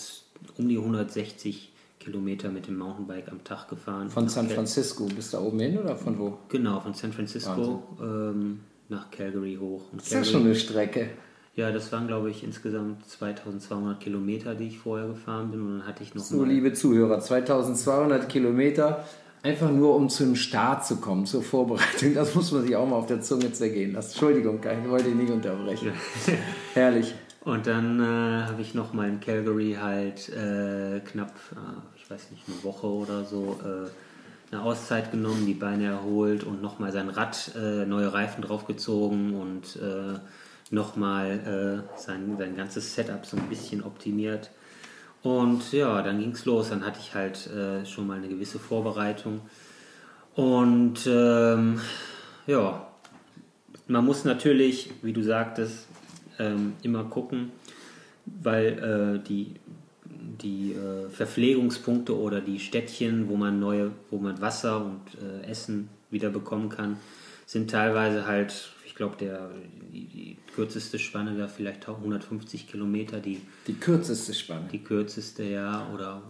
um die 160 Kilometer mit dem Mountainbike am Tag gefahren. Von San Francisco bis da oben hin oder von wo? Genau, von San Francisco ähm, nach Calgary hoch. Und das ist ja schon eine Strecke. Ja, das waren, glaube ich, insgesamt 2200 Kilometer, die ich vorher gefahren bin. Und dann hatte ich noch. So, liebe Zuhörer, 2200 Kilometer, einfach nur um zum Start zu kommen, zur Vorbereitung. Das muss man sich auch mal auf der Zunge zergehen lassen. Entschuldigung, ich wollte ihn nicht unterbrechen. Herrlich. Und dann äh, habe ich noch mal in Calgary halt äh, knapp, äh, ich weiß nicht, eine Woche oder so äh, eine Auszeit genommen, die Beine erholt und noch mal sein Rad, äh, neue Reifen draufgezogen und äh, nochmal äh, sein, sein ganzes Setup so ein bisschen optimiert. Und ja, dann ging es los. Dann hatte ich halt äh, schon mal eine gewisse Vorbereitung. Und ähm, ja, man muss natürlich, wie du sagtest, ähm, immer gucken, weil äh, die, die äh, Verpflegungspunkte oder die Städtchen, wo man neue, wo man Wasser und äh, Essen wieder bekommen kann, sind teilweise halt glaube, der, die, die, kürzeste Spanne wäre vielleicht 150 Kilometer. Die, die kürzeste Spanne? Die kürzeste, ja. Oder,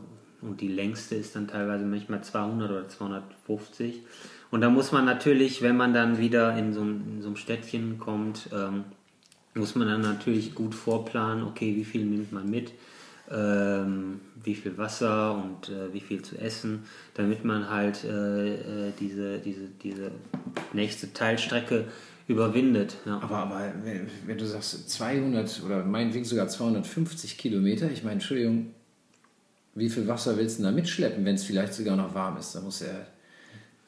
und die längste ist dann teilweise manchmal 200 oder 250. Und da muss man natürlich, wenn man dann wieder in so, in so einem Städtchen kommt, ähm, muss man dann natürlich gut vorplanen, okay, wie viel nimmt man mit, ähm, wie viel Wasser und äh, wie viel zu essen, damit man halt äh, äh diese, diese, diese nächste Teilstrecke überwindet. Ja. Aber, aber wenn, wenn, du sagst 200 oder meinetwegen sogar 250 Kilometer, ich meine, Entschuldigung, wie viel Wasser willst du da mitschleppen, wenn es vielleicht sogar noch warm ist? Da muss ja,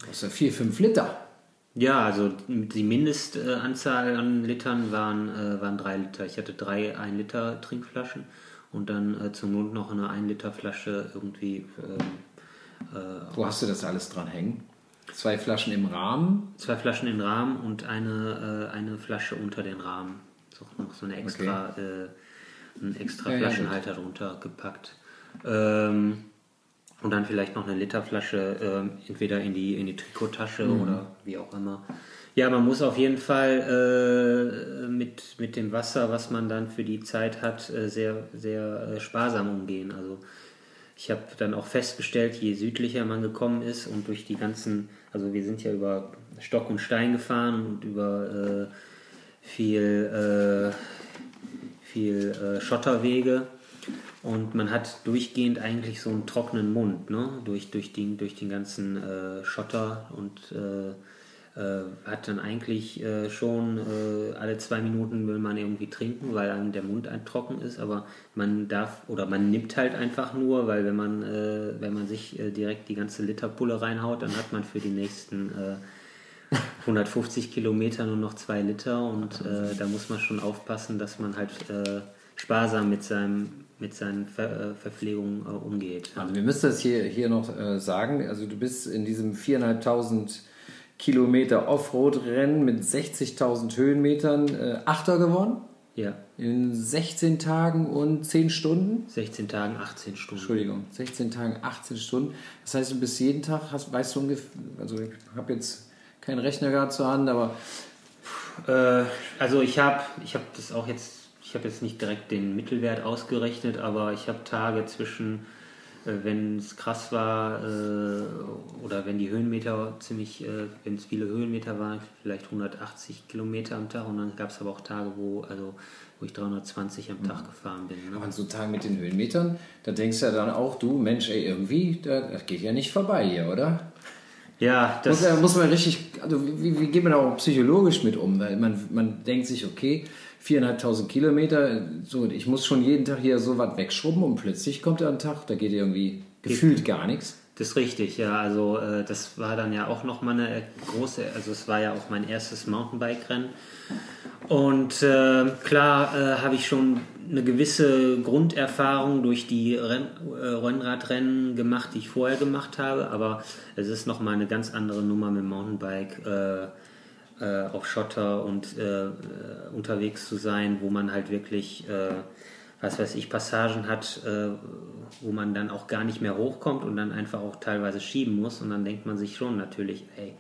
muss ja 4, 5 Liter. Ja, also die Mindestanzahl an Litern waren, äh, waren drei Liter. Ich hatte drei 1 Liter Trinkflaschen und dann äh, zum Not noch eine 1 Liter Flasche irgendwie. Ähm, äh, Wo hast du das alles dran hängen? Zwei Flaschen im Rahmen? Zwei Flaschen im Rahmen und eine, äh, eine Flasche unter den Rahmen. So, noch so eine extra, okay. äh, ein extra ja, Flaschenhalter ja, drunter gepackt. Ähm, und dann vielleicht noch eine Literflasche, äh, entweder in die, in die Trikottasche mhm. oder wie auch immer. Ja, man muss auf jeden Fall äh, mit, mit dem Wasser, was man dann für die Zeit hat, äh, sehr, sehr äh, sparsam umgehen. Also ich habe dann auch festgestellt, je südlicher man gekommen ist und durch die ganzen, also wir sind ja über Stock und Stein gefahren und über äh, viel, äh, viel äh, Schotterwege und man hat durchgehend eigentlich so einen trockenen Mund, ne? durch, durch, den, durch den ganzen äh, Schotter und äh, hat dann eigentlich äh, schon äh, alle zwei Minuten will man irgendwie trinken, weil einem der Mund trocken ist, aber man darf oder man nimmt halt einfach nur, weil wenn man, äh, wenn man sich äh, direkt die ganze Literpulle reinhaut, dann hat man für die nächsten 150 Kilometer nur noch zwei Liter. Und da muss man schon aufpassen, dass man halt sparsam mit seinem mit seinen Ver Verpflegungen umgeht. Also wir müssen das hier, hier noch sagen, also du bist in diesem 4.500 Kilometer Offroad-Rennen mit 60.000 Höhenmetern äh, Achter geworden. Ja. In 16 Tagen und 10 Stunden? 16 Tagen, 18 Stunden. Entschuldigung, 16 Tagen, 18 Stunden. Das heißt, du bist jeden Tag, hast, weißt du ungefähr, also ich habe jetzt keinen Rechner gerade zur Hand, aber. Äh, also ich habe ich hab das auch jetzt, ich habe jetzt nicht direkt den Mittelwert ausgerechnet, aber ich habe Tage zwischen wenn es krass war äh, oder wenn die Höhenmeter ziemlich, äh, wenn es viele Höhenmeter waren, vielleicht 180 Kilometer am Tag und dann gab es aber auch Tage, wo, also, wo ich 320 am Tag mhm. gefahren bin. Ne? Aber an so Tagen mit den Höhenmetern, da denkst du ja dann auch, du Mensch, ey, irgendwie, das geht ja nicht vorbei hier, oder? Ja, das muss, muss man richtig, also wie, wie geht man da auch psychologisch mit um? Weil man, man denkt sich, okay, viereinhalbtausend Kilometer, so, ich muss schon jeden Tag hier so was wegschrubben und plötzlich kommt da ein Tag, da geht irgendwie gefühlt gar nichts. Das ist richtig, ja. Also äh, das war dann ja auch nochmal eine große, also es war ja auch mein erstes Mountainbike-Rennen. Und äh, klar äh, habe ich schon eine gewisse Grunderfahrung durch die Renn, äh, Rennradrennen gemacht, die ich vorher gemacht habe, aber es ist nochmal eine ganz andere Nummer mit dem Mountainbike äh, äh, auf Schotter und äh, äh, unterwegs zu sein, wo man halt wirklich, äh, was weiß ich, Passagen hat, wo man dann auch gar nicht mehr hochkommt und dann einfach auch teilweise schieben muss und dann denkt man sich schon natürlich, ey,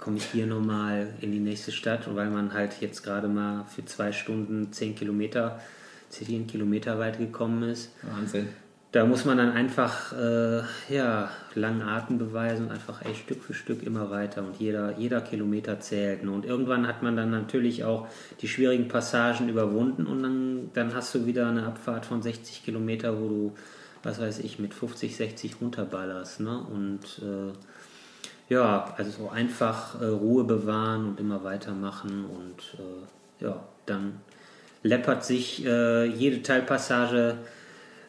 komme ich hier nochmal in die nächste Stadt, weil man halt jetzt gerade mal für zwei Stunden zehn Kilometer, zehn Kilometer weit gekommen ist. Wahnsinn. Da muss man dann einfach äh, ja, langen Atem beweisen und einfach ey, Stück für Stück immer weiter und jeder, jeder Kilometer zählt. Ne? Und irgendwann hat man dann natürlich auch die schwierigen Passagen überwunden und dann, dann hast du wieder eine Abfahrt von 60 Kilometer, wo du, was weiß ich, mit 50, 60 runterballerst. Ne? Und äh, ja, also so einfach äh, Ruhe bewahren und immer weitermachen und äh, ja, dann läppert sich äh, jede Teilpassage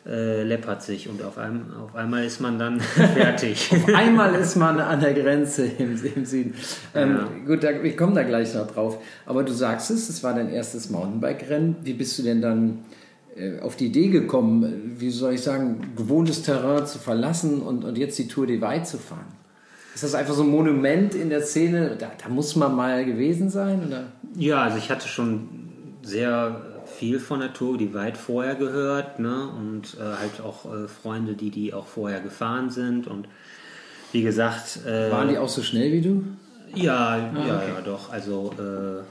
äh, läppert sich und auf, einem, auf einmal ist man dann fertig. auf einmal ist man an der Grenze im, im Süden. Ähm, ja. Gut, da, ich komme da gleich noch drauf. Aber du sagst es, es war dein erstes Mountainbike-Rennen. Wie bist du denn dann äh, auf die Idee gekommen, wie soll ich sagen, gewohntes Terrain zu verlassen und, und jetzt die Tour de Weit zu fahren? Ist das einfach so ein Monument in der Szene? Da, da muss man mal gewesen sein? Oder? Ja, also ich hatte schon sehr viel von der Tour, die weit vorher gehört, ne? Und äh, halt auch äh, Freunde, die die auch vorher gefahren sind. Und wie gesagt. Äh, Waren die auch so schnell wie du? Ja, ah, ja, okay. ja, doch. Also äh,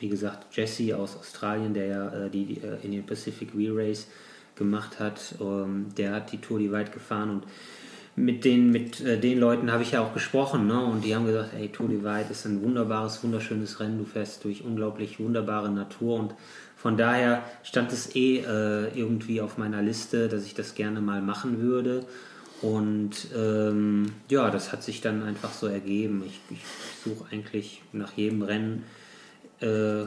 wie gesagt, Jesse aus Australien, der ja äh, die, die äh, Indian Pacific Wheel Race gemacht hat, ähm, der hat die Tour die weit gefahren und mit den, mit äh, den Leuten habe ich ja auch gesprochen, ne? Und die haben gesagt, ey, Tour Divide ist ein wunderbares, wunderschönes Rennen. Du fährst durch unglaublich wunderbare Natur und von daher stand es eh äh, irgendwie auf meiner Liste, dass ich das gerne mal machen würde. Und ähm, ja, das hat sich dann einfach so ergeben. Ich, ich suche eigentlich nach jedem Rennen äh,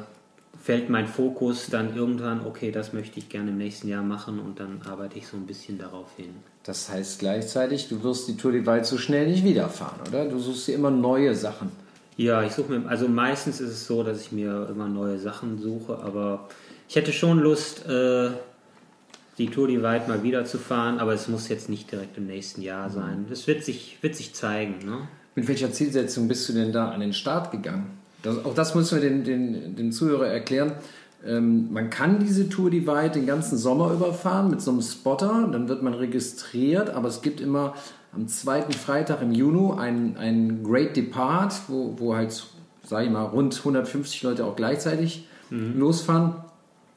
fällt mein Fokus dann irgendwann, okay, das möchte ich gerne im nächsten Jahr machen und dann arbeite ich so ein bisschen darauf hin. Das heißt gleichzeitig, du wirst die Tour de Wald so schnell nicht wiederfahren, oder? Du suchst dir immer neue Sachen. Ja, ich suche mir, also meistens ist es so, dass ich mir immer neue Sachen suche, aber ich hätte schon Lust, äh, die Tour de Wald mal wieder zu fahren, aber es muss jetzt nicht direkt im nächsten Jahr sein. Das wird sich, wird sich zeigen. Ne? Mit welcher Zielsetzung bist du denn da an den Start gegangen? Das, auch das müssen wir den, den, den Zuhörer erklären. Ähm, man kann diese Tour die weit den ganzen Sommer überfahren mit so einem Spotter. Dann wird man registriert, aber es gibt immer am zweiten Freitag im Juni ein, ein Great Depart, wo, wo halt, sage ich mal, rund 150 Leute auch gleichzeitig mhm. losfahren.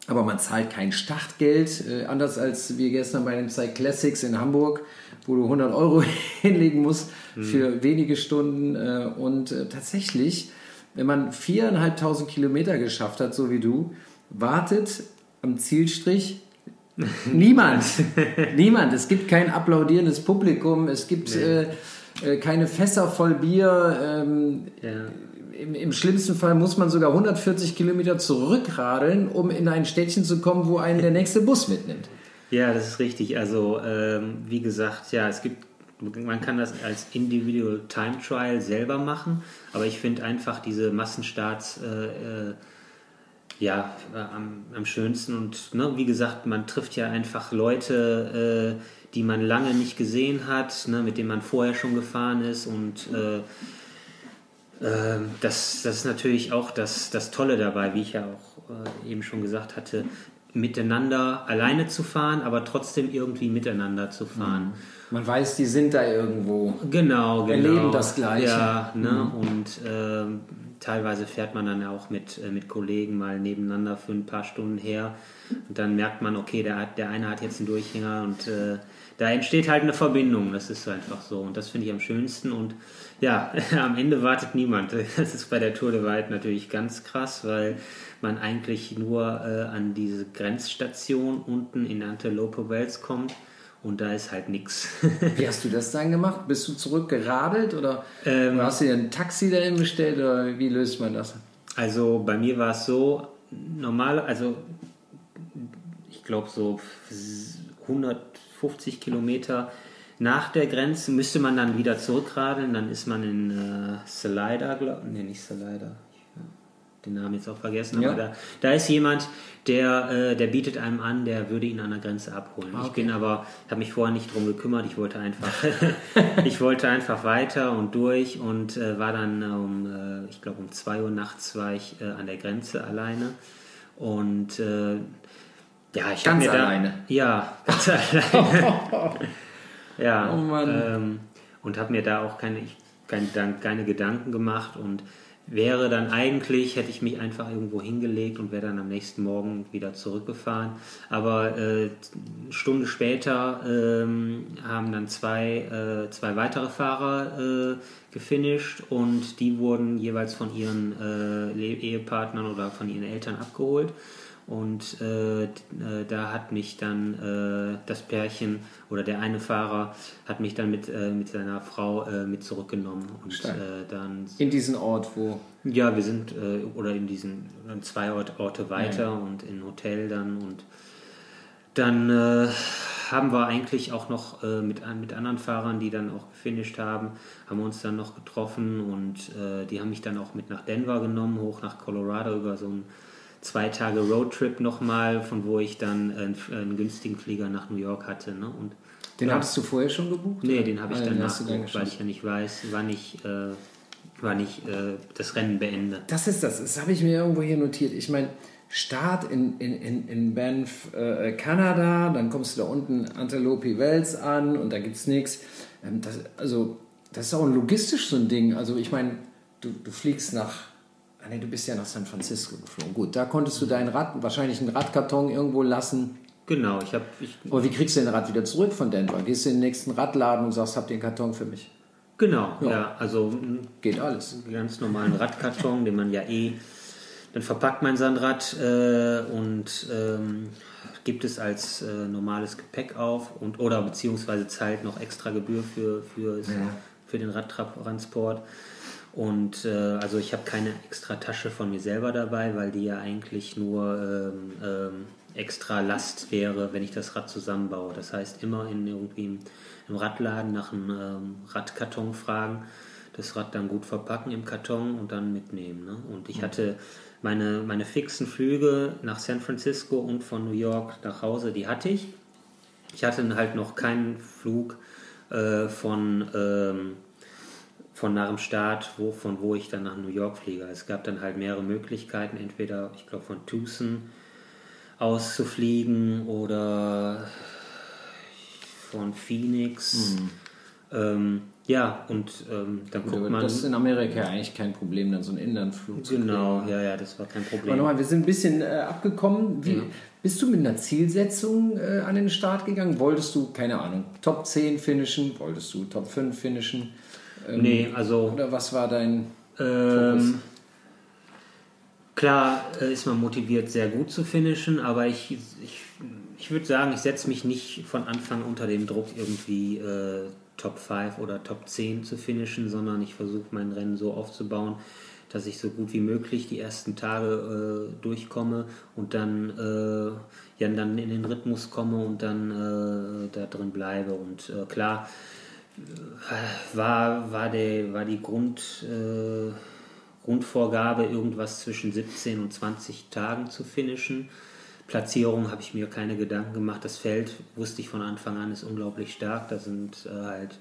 Aber man zahlt kein Startgeld, äh, anders als wir gestern bei den Cyclassics in Hamburg, wo du 100 Euro hinlegen musst mhm. für wenige Stunden. Äh, und äh, tatsächlich wenn man viereinhalbtausend Kilometer geschafft hat, so wie du, wartet am Zielstrich niemand. niemand. Es gibt kein applaudierendes Publikum, es gibt nee. äh, äh, keine Fässer voll Bier. Ähm, ja. im, im, schlimmsten Fall muss man sogar 140 Kilometer zurückradeln, um in ein Städtchen zu kommen, wo einen der nächste Bus mitnimmt. Ja, das ist richtig. Also, ähm, wie gesagt, ja, es gibt man kann das als Individual Time Trial selber machen, aber ich finde einfach diese Massenstarts äh, äh, ja äh, am, am, schönsten und ne, wie gesagt, man trifft ja einfach Leute, äh, die man lange nicht gesehen hat, ne, mit denen man vorher schon gefahren ist und äh, ähm, das, das ist natürlich auch das, das Tolle dabei, wie ich ja auch äh, eben schon gesagt hatte, miteinander alleine zu fahren, aber trotzdem irgendwie miteinander zu fahren. Mhm. Man weiß, die sind da irgendwo. Genau, genau. Erleben das Gleiche. Ja, ne? Mhm. und äh, teilweise fährt man dann auch mit, äh, mit Kollegen mal nebeneinander für ein paar Stunden her. Und dann merkt man, okay, der, hat, der eine hat jetzt einen Durchhänger und äh, da entsteht halt eine Verbindung. Das ist einfach so. Und das finde ich am schönsten. Und ja, am Ende wartet niemand. Das ist bei der Tour de Weit natürlich ganz krass, weil man eigentlich nur äh, an diese Grenzstation unten in Antelope Wells kommt und da ist halt nichts. Wie hast du das dann gemacht? Bist du zurückgeradelt oder, ähm, hast du dir ein Taxi dahin bestellt oder wie löst man das? Also bei mir war es so, normal, also ich glaube so 150 Kilometer nach der Grenze müsste man dann wieder zurückradeln, dann ist man in äh, Salida, glaube nee, nicht Salida, den Namen jetzt auch vergessen, Ja. aber da, da ist jemand, der, äh, der bietet einem an, der würde ihn an der Grenze abholen. Ah, Ich okay. bin aber, habe mich vorher nicht drum gekümmert, ich wollte einfach, ich wollte einfach weiter und durch und äh, war dann um, äh, ich glaube um 2 Uhr nachts war ich äh, an der Grenze alleine und äh, ja, ich habe mir da, alleine? ja, ganz alleine. Ja, Oh. Ähm, und habe mir da auch keine, ich, keine, keine Gedanken gemacht und wäre dann eigentlich, hätte ich mich einfach irgendwo hingelegt und wäre dann am nächsten Morgen wieder zurückgefahren. Aber äh, eine Stunde später ähm, haben dann zwei, äh, zwei weitere Fahrer äh, gefinisht und die wurden jeweils von ihren äh, Ehepartnern oder von ihren Eltern abgeholt. Und äh, äh, da hat mich dann äh, das Pärchen oder der eine Fahrer hat mich dann mit, äh, mit seiner Frau äh, mit zurückgenommen. Und äh, dann, In diesen Ort, wo. ja, wir sind äh, oder in diesen zwei Orte, weiter und in ein Hotel dann. Und dann haben wir eigentlich auch noch mit, mit anderen Fahrern, die dann auch gefinisht haben, haben wir uns dann noch getroffen und die haben mich dann auch mit nach Denver genommen, hoch nach Colorado über so einen zwei Tage Roadtrip nochmal, von wo ich dann einen, einen günstigen Flieger nach New York hatte. Ne? Und Den ja. hattest du vorher schon gebucht? Nee, oder? den habe ich Ah, dann nachgeguckt, weil ich ja nicht weiß, wann ich, äh, wann ich äh, das Rennen beende. Das ist das. Das habe ich mir irgendwo hier notiert. Ich meine, Start in, in, in, in Banff, äh, Kanada, dann kommst du da unten Antelope Wells an und da gibt es nichts. Ähm, das, also, das ist auch logistisch so ein Ding. Also, ich meine, du, du fliegst nach. Ah, nee, du bist ja nach San Francisco geflogen. Gut, da konntest du dein Rad, wahrscheinlich einen Radkarton irgendwo lassen. Genau, ich habe Aber wie kriegst du den Rad wieder zurück von Denver? Gehst du in den nächsten Radladen und sagst, habt ihr einen Karton für mich? genau, Ja. ja, also Geht alles. ganz normalen Radkarton, den man ja eh, dann verpackt man sein Rad äh, und ähm, gibt es als äh, normales Gepäck auf und oder beziehungsweise zahlt noch extra Gebühr für, für, für den Radtransport. Und äh, also ich habe keine extra Tasche von mir selber dabei, weil die ja eigentlich nur ähm, ähm, extra Last wäre, wenn ich das Rad zusammenbaue. Das heißt, immer in irgendwie im, im Radladen nach einem ähm, Radkarton fragen, das Rad dann gut verpacken im Karton und dann mitnehmen. Ne? Und ich hatte meine, meine fixen Flüge nach San Francisco und von New York nach Hause, die hatte ich. Ich hatte halt noch keinen Flug äh, von, ähm, von nach dem Start, wo, von wo ich dann nach New York fliege. Es gab dann halt mehrere Möglichkeiten, entweder, ich glaube, von Tucson aus zu fliegen oder von Phoenix. Ähm, ja, und ähm, dann guckt Aber man. das ist in Amerika eigentlich kein Problem, dann so einen Inlandflug zu genau, kriegen. ja, ja, das war kein Aber Problem. nochmal, wir sind ein bisschen äh, abgekommen. Wie, Bist du mit einer Zielsetzung äh, an den Start gegangen? Wolltest du, keine Ahnung, Top 10 finishen? Wolltest du Top 5 finishen? Ähm, Nee, also Oder was war dein Ähm, klar äh, ist man motiviert, sehr gut zu finishen, aber ich, ich, ich würde sagen, ich setze mich nicht von Anfang unter dem Druck, irgendwie äh, Top 5 oder Top 10 zu finishen, sondern ich versuche mein Rennen so aufzubauen, dass ich so gut wie möglich die ersten Tage äh, durchkomme und dann, äh, ja, dann in den Rhythmus komme und dann äh, da drin bleibe. Und äh, klar, war, war, der, war die Grund, äh, Grundvorgabe, irgendwas zwischen 17 und 20 Tagen zu finishen. Platzierung habe ich mir keine Gedanken gemacht. Das Feld wusste ich von Anfang an ist unglaublich stark. Da sind äh, halt,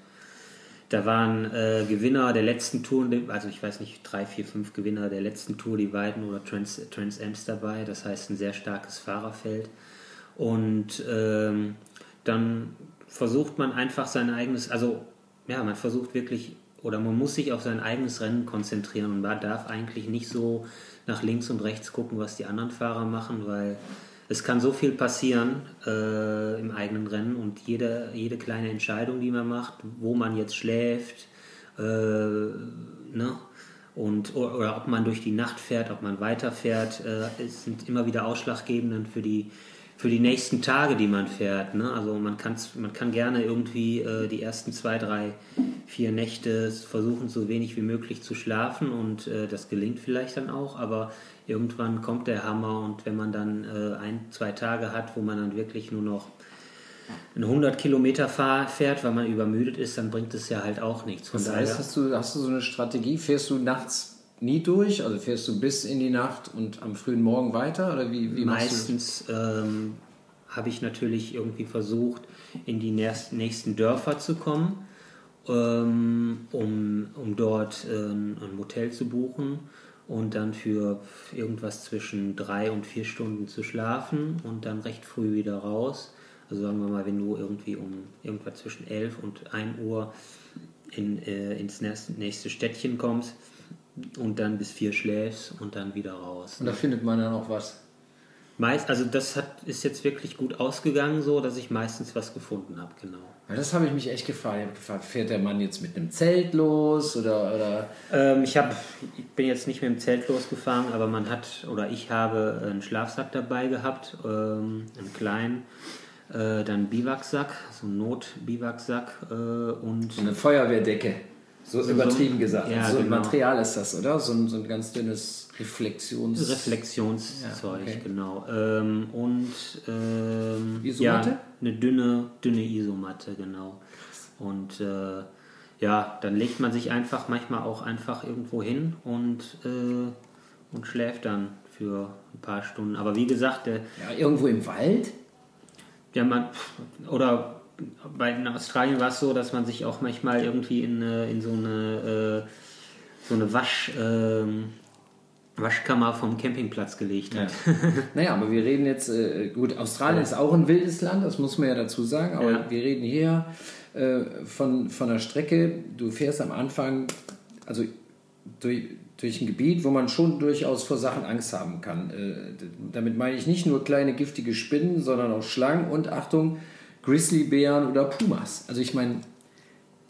da waren äh, Gewinner der letzten Tour, also ich weiß nicht, drei, vier, fünf Gewinner der letzten Tour, die Weiden oder Trans, Trans Amps dabei. Das heißt ein sehr starkes Fahrerfeld. Und ähm, dann versucht man einfach sein eigenes, also ja, man versucht wirklich oder man muss sich auf sein eigenes Rennen konzentrieren und man darf eigentlich nicht so nach links und rechts gucken, was die anderen Fahrer machen, weil es kann so viel passieren äh, im eigenen Rennen und jede, jede kleine Entscheidung, die man macht, wo man jetzt schläft, äh, ne? Und, oder, ob man durch die Nacht fährt, ob man weiterfährt, äh, sind immer wieder ausschlaggebend für die, für die nächsten Tage, die man fährt. Ne? Also man, kann's, man kann gerne irgendwie äh, die ersten zwei, drei, vier Nächte versuchen, so wenig wie möglich zu schlafen und äh, das gelingt vielleicht dann auch, aber irgendwann kommt der Hammer und wenn man dann äh, ein, zwei Tage hat, wo man dann wirklich nur noch ein 100 Kilometer fahr, fährt, weil man übermüdet ist, dann bringt es ja halt auch nichts. Von Das daher- heißt, hast du, hast du so eine Strategie? Fährst du nachts nie durch? Also fährst du bis in die Nacht und am frühen Morgen weiter? Oder wie, wie Meistens ähm, habe ich natürlich irgendwie versucht, in die nächsten Dörfer zu kommen, ähm, um, um dort äh, ein Motel zu buchen und dann für irgendwas zwischen drei und vier Stunden zu schlafen und dann recht früh wieder raus. Also sagen wir mal, wenn du irgendwie um irgendwas zwischen 11 und 1 Uhr in, äh, ins nächste Städtchen kommst und dann bis 4 schläfst und dann wieder raus. Und da findet man dann auch was? Meist, also das hat, ist jetzt wirklich gut ausgegangen, so dass ich meistens was gefunden habe, genau. Ja, das habe ich mich echt gefragt. Ich habe gefragt, fährt der Mann jetzt mit einem Zelt los oder? oder? Ähm, ich, hab, ich bin jetzt nicht mit dem Zelt losgefahren, aber man hat oder ich habe einen Schlafsack dabei gehabt, ähm, einen kleinen, äh, dann einen Biwaksack, so einen Not-Biwaksack äh, und eine Feuerwehrdecke. So, so übertrieben so, gesagt. Ja, so ein genau. Material ist das, oder? So ein, so ein ganz dünnes Reflexions... Reflexionszeug, ja, okay. genau. Ähm, und ähm, Isomatte? Ja, eine dünne, dünne Isomatte, genau. Und äh, ja, dann legt man sich einfach manchmal auch einfach irgendwo hin und, äh, und schläft dann für ein paar Stunden. Aber wie gesagt, der, ja, irgendwo im Wald? Ja, man oder bei in Australien war es so, dass man sich auch manchmal irgendwie in, in so eine, äh, so eine Wasch, äh, Waschkammer vom Campingplatz gelegt hat. Ja. naja, aber wir reden jetzt, äh, gut, Australien ja. ist auch ein wildes Land, das muss man ja dazu sagen, aber ja. wir reden hier äh, von, von einer Strecke, du fährst am Anfang, also durch, durch ein Gebiet, wo man schon durchaus vor Sachen Angst haben kann. Äh, damit meine ich nicht nur kleine giftige Spinnen, sondern auch Schlangen und Achtung, Grizzlybären oder Pumas. Also ich meine,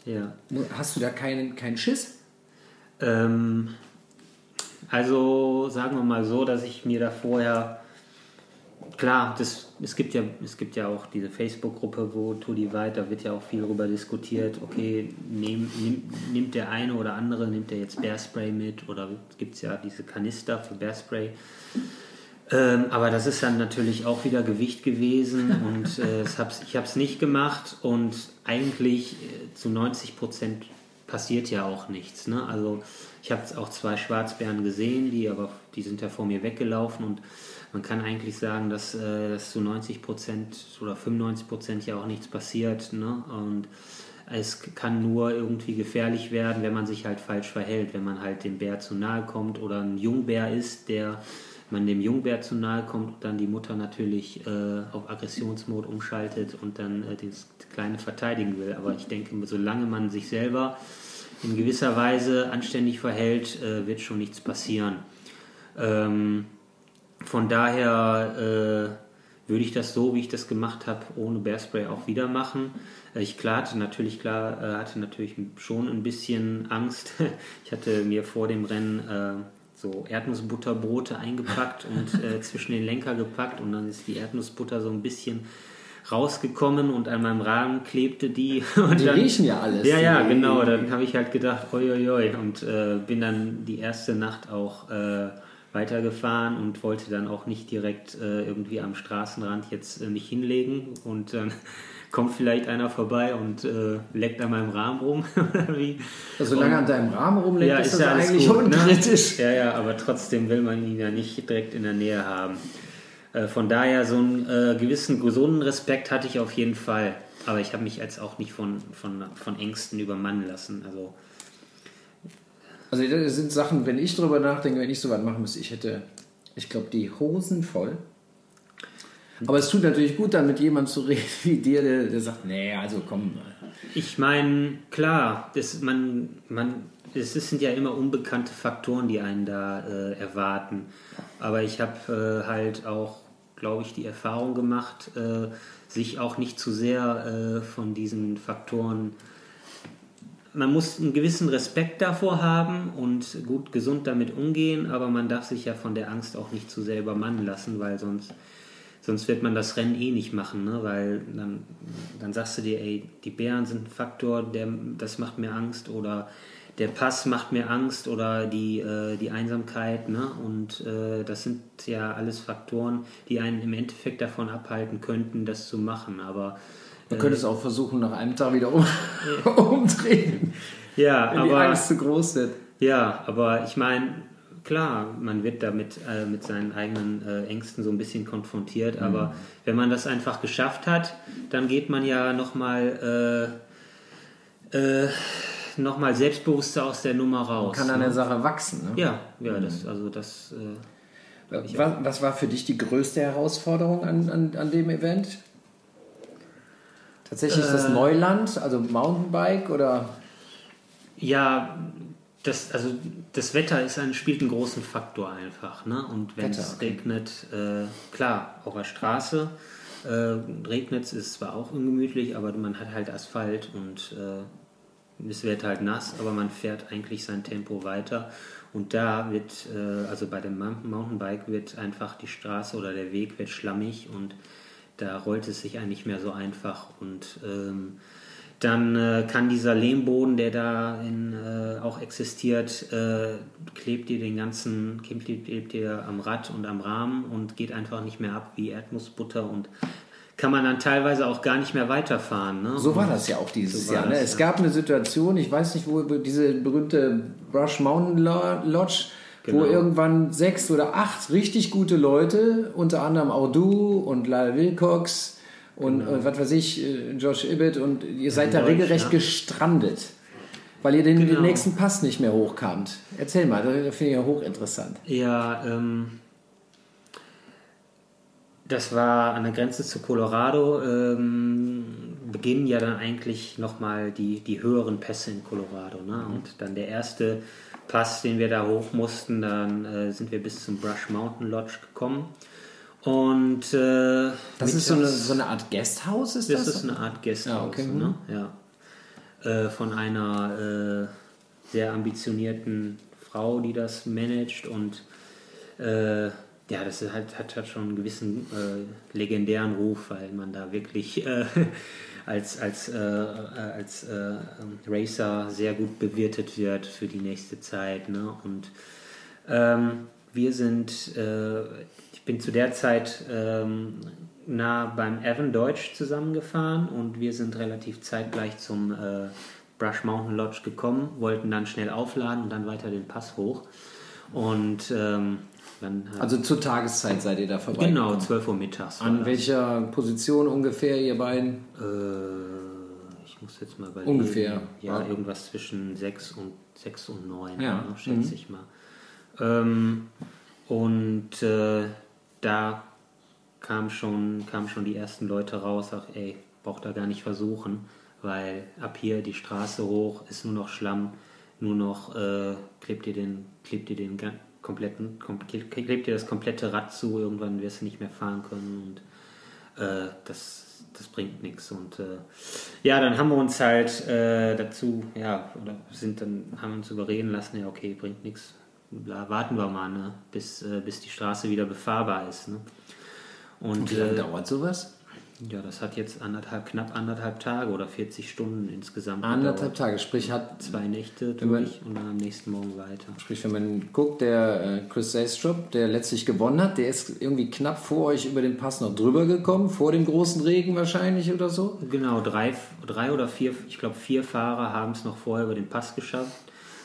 ja. hast du da keinen, keinen Schiss? Ähm, also sagen wir mal so, dass ich mir da vorher klar, das, es, gibt ja, es gibt ja auch diese Facebook-Gruppe, wo Tudi Weit, da wird ja auch viel darüber diskutiert, okay, nehm, nehm, nimmt der eine oder andere, nimmt der jetzt Bearspray mit oder gibt es ja diese Kanister für Bearspray. Ähm, aber das ist dann natürlich auch wieder Gewicht gewesen und äh, hab's, ich habe es nicht gemacht und eigentlich äh, zu 90 Prozent passiert ja auch nichts. Ne? Also ich habe auch zwei Schwarzbären gesehen, die aber die sind ja vor mir weggelaufen und man kann eigentlich sagen, dass, äh, dass zu 90 Prozent oder 95 Prozent ja auch nichts passiert. Ne? Und es kann nur irgendwie gefährlich werden, wenn man sich halt falsch verhält, wenn man halt dem Bär zu nahe kommt oder ein Jungbär ist, der man dem Jungbär zu nahe kommt und dann die Mutter natürlich äh, auf Aggressionsmod umschaltet und dann äh, das Kleine verteidigen will. Aber ich denke, solange man sich selber in gewisser Weise anständig verhält, äh, wird schon nichts passieren. Ähm, von daher äh, würde ich das so, wie ich das gemacht habe, ohne Bearspray auch wieder machen. Äh, ich klar hatte natürlich klar äh, hatte natürlich schon ein bisschen Angst. Ich hatte mir vor dem Rennen so Erdnussbutterbrote eingepackt und äh, zwischen den Lenker gepackt und dann ist die Erdnussbutter so ein bisschen rausgekommen und an meinem Rahmen klebte die. Und die dann, riechen ja alles. Ja, ja, genau. Dann habe ich halt gedacht, oi, oi, oi. Und äh, bin dann die erste Nacht auch äh, weitergefahren und wollte dann auch nicht direkt äh, irgendwie am Straßenrand jetzt äh, mich hinlegen und dann kommt vielleicht einer vorbei und äh, leckt an meinem Rahmen rum. also solange an deinem Rahmen rumleckt, ja, ist, ist das ja eigentlich gut, ne? unkritisch. Ne? Ja, ja, aber trotzdem will man ihn ja nicht direkt in der Nähe haben. Äh, von daher so einen äh, gewissen gesunden Respekt hatte ich auf jeden Fall. Aber ich habe mich jetzt auch nicht von, von, von Ängsten übermannen lassen. Also also das sind Sachen, wenn ich darüber nachdenke, wenn ich so was machen müsste, ich hätte, ich glaube, die Hosen voll. Aber es tut natürlich gut, dann mit jemandem zu reden wie dir, der, der sagt, nee, also komm. Ich meine, klar, das, man, man, es sind ja immer unbekannte Faktoren, die einen da äh, erwarten. Aber ich habe äh, halt auch, glaube ich, die Erfahrung gemacht, äh, sich auch nicht zu sehr äh, von diesen Faktoren man muss einen gewissen Respekt davor haben und gut gesund damit umgehen, aber man darf sich ja von der Angst auch nicht zu sehr übermannen lassen, weil sonst, sonst wird man das Rennen eh nicht machen, ne? weil dann, dann sagst du dir, ey, die Bären sind ein Faktor, der, das macht mir Angst oder der Pass macht mir Angst oder die, äh, die Einsamkeit. Ne? Und äh, das sind ja alles Faktoren, die einen im Endeffekt davon abhalten könnten, das zu machen. Aber man könnte es auch versuchen, nach einem Tag wieder um, umdrehen. Ja, wenn aber, die Angst zu groß wird. Ja, aber ich meine, klar, man wird damit äh, mit seinen eigenen äh, Ängsten so ein bisschen konfrontiert, mhm. aber wenn man das einfach geschafft hat, dann geht man ja nochmal äh, äh, noch selbstbewusster aus der Nummer raus. Man kann an ne? der Sache wachsen. Ne? Ja, ja, mhm. das, also das. Äh, was, was, war für dich die größte Herausforderung an, an, an dem Event? Tatsächlich ist das äh. Neuland, also Mountainbike oder? Ja, das, also das Wetter ist ein, spielt einen großen Faktor einfach. Ne? Und wenn Wetter, es okay. regnet, äh, klar, auf der Straße äh, regnet es, ist zwar auch ungemütlich, aber man hat halt Asphalt und äh, es wird halt nass, aber man fährt eigentlich sein Tempo weiter. Und da wird, äh, also bei dem Mountainbike wird einfach die Straße oder der Weg wird schlammig und da rollt es sich eigentlich mehr so einfach und ähm, dann äh, kann dieser Lehmboden, der da in, äh, auch existiert, äh, klebt dir den ganzen, klebt, klebt dir am Rad und am Rahmen und geht einfach nicht mehr ab wie Erdnussbutter und kann man dann teilweise auch gar nicht mehr weiterfahren. Ne? So war das ja auch dieses so Jahr. Ne? Es ja. gab eine Situation, ich weiß nicht, wo diese berühmte Brush Mountain Lodge, Genau. wo irgendwann sechs oder acht richtig gute Leute, unter anderem auch du und Lyle Wilcox und genau. was weiß ich, äh, Josh Ibbett und ihr seid da Deutsch, regelrecht ja. gestrandet, weil ihr den, genau. den, nächsten Pass nicht mehr hochkamt. Erzähl mal, das finde ich ja hochinteressant. Ja, ähm, das war an der Grenze zu Colorado. Ähm, beginnen ja dann eigentlich nochmal die, die höheren Pässe in Colorado. Ne? Mhm. Und dann der erste Pass, den wir da hoch mussten, dann äh, sind wir bis zum Brush Mountain Lodge gekommen. Und äh, das ist so eine, so eine Art Guesthouse, ist das? Das ist eine Art Guesthouse, ja, okay. ne? ja. Äh, von einer äh, sehr ambitionierten Frau, die das managt und äh, ja, das halt, hat, hat schon einen gewissen äh, legendären Ruf, weil man da wirklich äh, als, als, als Racer sehr gut bewirtet wird für die nächste Zeit. Ne? Und ähm, wir sind bin zu der Zeit ähm, nah beim Evan Deutsch zusammengefahren und wir sind relativ zeitgleich zum äh, Brush Mountain Lodge gekommen, wollten dann schnell aufladen und dann weiter den Pass hoch. Und ähm, äh, also zur Tageszeit seid ihr da vorbei? Genau, 12 Uhr mittags. An welcher Position ungefähr, ihr beiden? Äh, ich muss jetzt mal überlegen. Ungefähr. Ja, ja, irgendwas zwischen 6 und 6 und 9, ja. schätze mhm. ich mal. Ähm, und äh, da kamen schon, kamen schon die ersten Leute raus, sag, ey, braucht da gar nicht versuchen, weil ab hier die Straße hoch ist nur noch Schlamm, nur noch äh, klebt ihr den, klebt ihr den kompletten, kom, klebt ihr das komplette Rad zu, irgendwann wirst du nicht mehr fahren können und äh, das, das bringt nichts. Und äh, ja, dann haben wir uns halt äh, dazu, ja, oder sind dann, haben uns überreden lassen, ja, okay, bringt nichts, warten wir mal, ne? bis, äh, bis die Straße wieder befahrbar ist. Ne? Und, wie lange äh, dauert sowas? Ja, das hat jetzt anderthalb, knapp anderthalb Tage oder 40 Stunden insgesamt. Anderthalb Tage, sprich hat zwei Nächte durch man, und dann am nächsten Morgen weiter. Sprich, wenn man guckt, der äh, Chris Saystrop, der letztlich gewonnen hat, der ist irgendwie knapp vor euch über den Pass noch drüber gekommen, vor dem großen Regen wahrscheinlich oder so? Genau, drei, drei oder vier, ich glaube vier Fahrer haben es noch vorher über den Pass geschafft.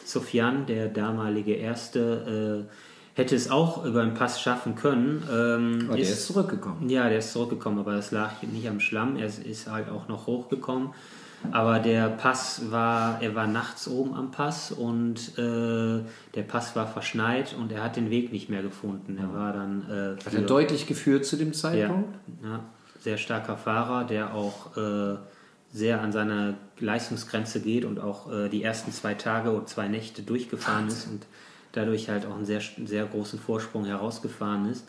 Sofian, der damalige Erste, äh, hätte es auch über den Pass schaffen können. Ähm, aber der ist, ist, zurückgekommen. Ja, der ist zurückgekommen, aber das lag nicht am Schlamm. Er ist halt auch noch hochgekommen. Aber der Pass war, er war nachts oben am Pass und äh, der Pass war verschneit und er hat den Weg nicht mehr gefunden. Er war dann. Äh, hat er deutlich geführt zu dem Zeitpunkt? Ja, ja sehr starker Fahrer, der auch äh, sehr an seine Leistungsgrenze geht und auch äh, die ersten zwei Tage oder zwei Nächte durchgefahren ist und dadurch halt auch einen sehr, sehr großen Vorsprung herausgefahren ist.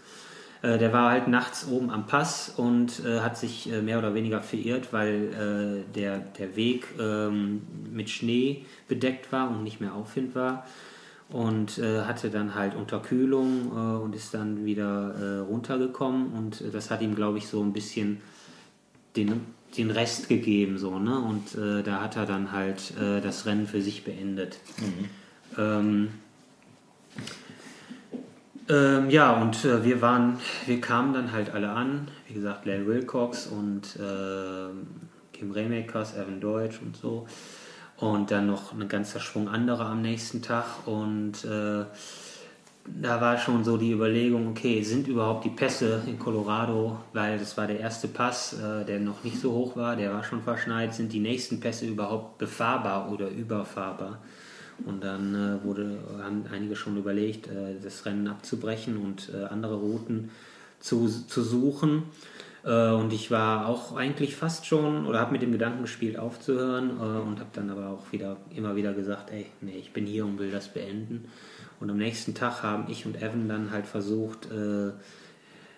Äh, der war halt nachts oben am Pass und äh, hat sich äh, mehr oder weniger verirrt, weil äh, der, der Weg ähm, mit Schnee bedeckt war und nicht mehr Aufwind war und äh, hatte dann halt Unterkühlung und ist dann wieder runtergekommen und das hat ihm, glaube ich, so ein bisschen den den Rest gegeben, so, ne? Und äh, da hat er dann halt äh, das Rennen für sich beendet. Mhm. Ähm, ähm, ja, und äh, wir waren, wir kamen dann halt alle an, wie gesagt, Len Wilcox und ähm, Kim Remakers, Evan Deutsch und so. und dann noch ein ganzer Schwung anderer am nächsten Tag und äh, da war schon so die Überlegung, okay, sind überhaupt die Pässe in Colorado, weil das war der erste Pass, äh, der noch nicht so hoch war, der war schon verschneit, sind die nächsten Pässe überhaupt befahrbar oder überfahrbar? Und dann äh, wurde, haben einige schon überlegt, äh, das Rennen abzubrechen und äh, andere Routen zu, zu suchen. Äh, und ich war auch eigentlich fast schon oder habe mit dem Gedanken gespielt, aufzuhören äh, und habe dann aber auch wieder immer wieder gesagt, ey, nee, ich bin hier und will das beenden. Und am nächsten Tag haben ich und Evan dann halt versucht, äh,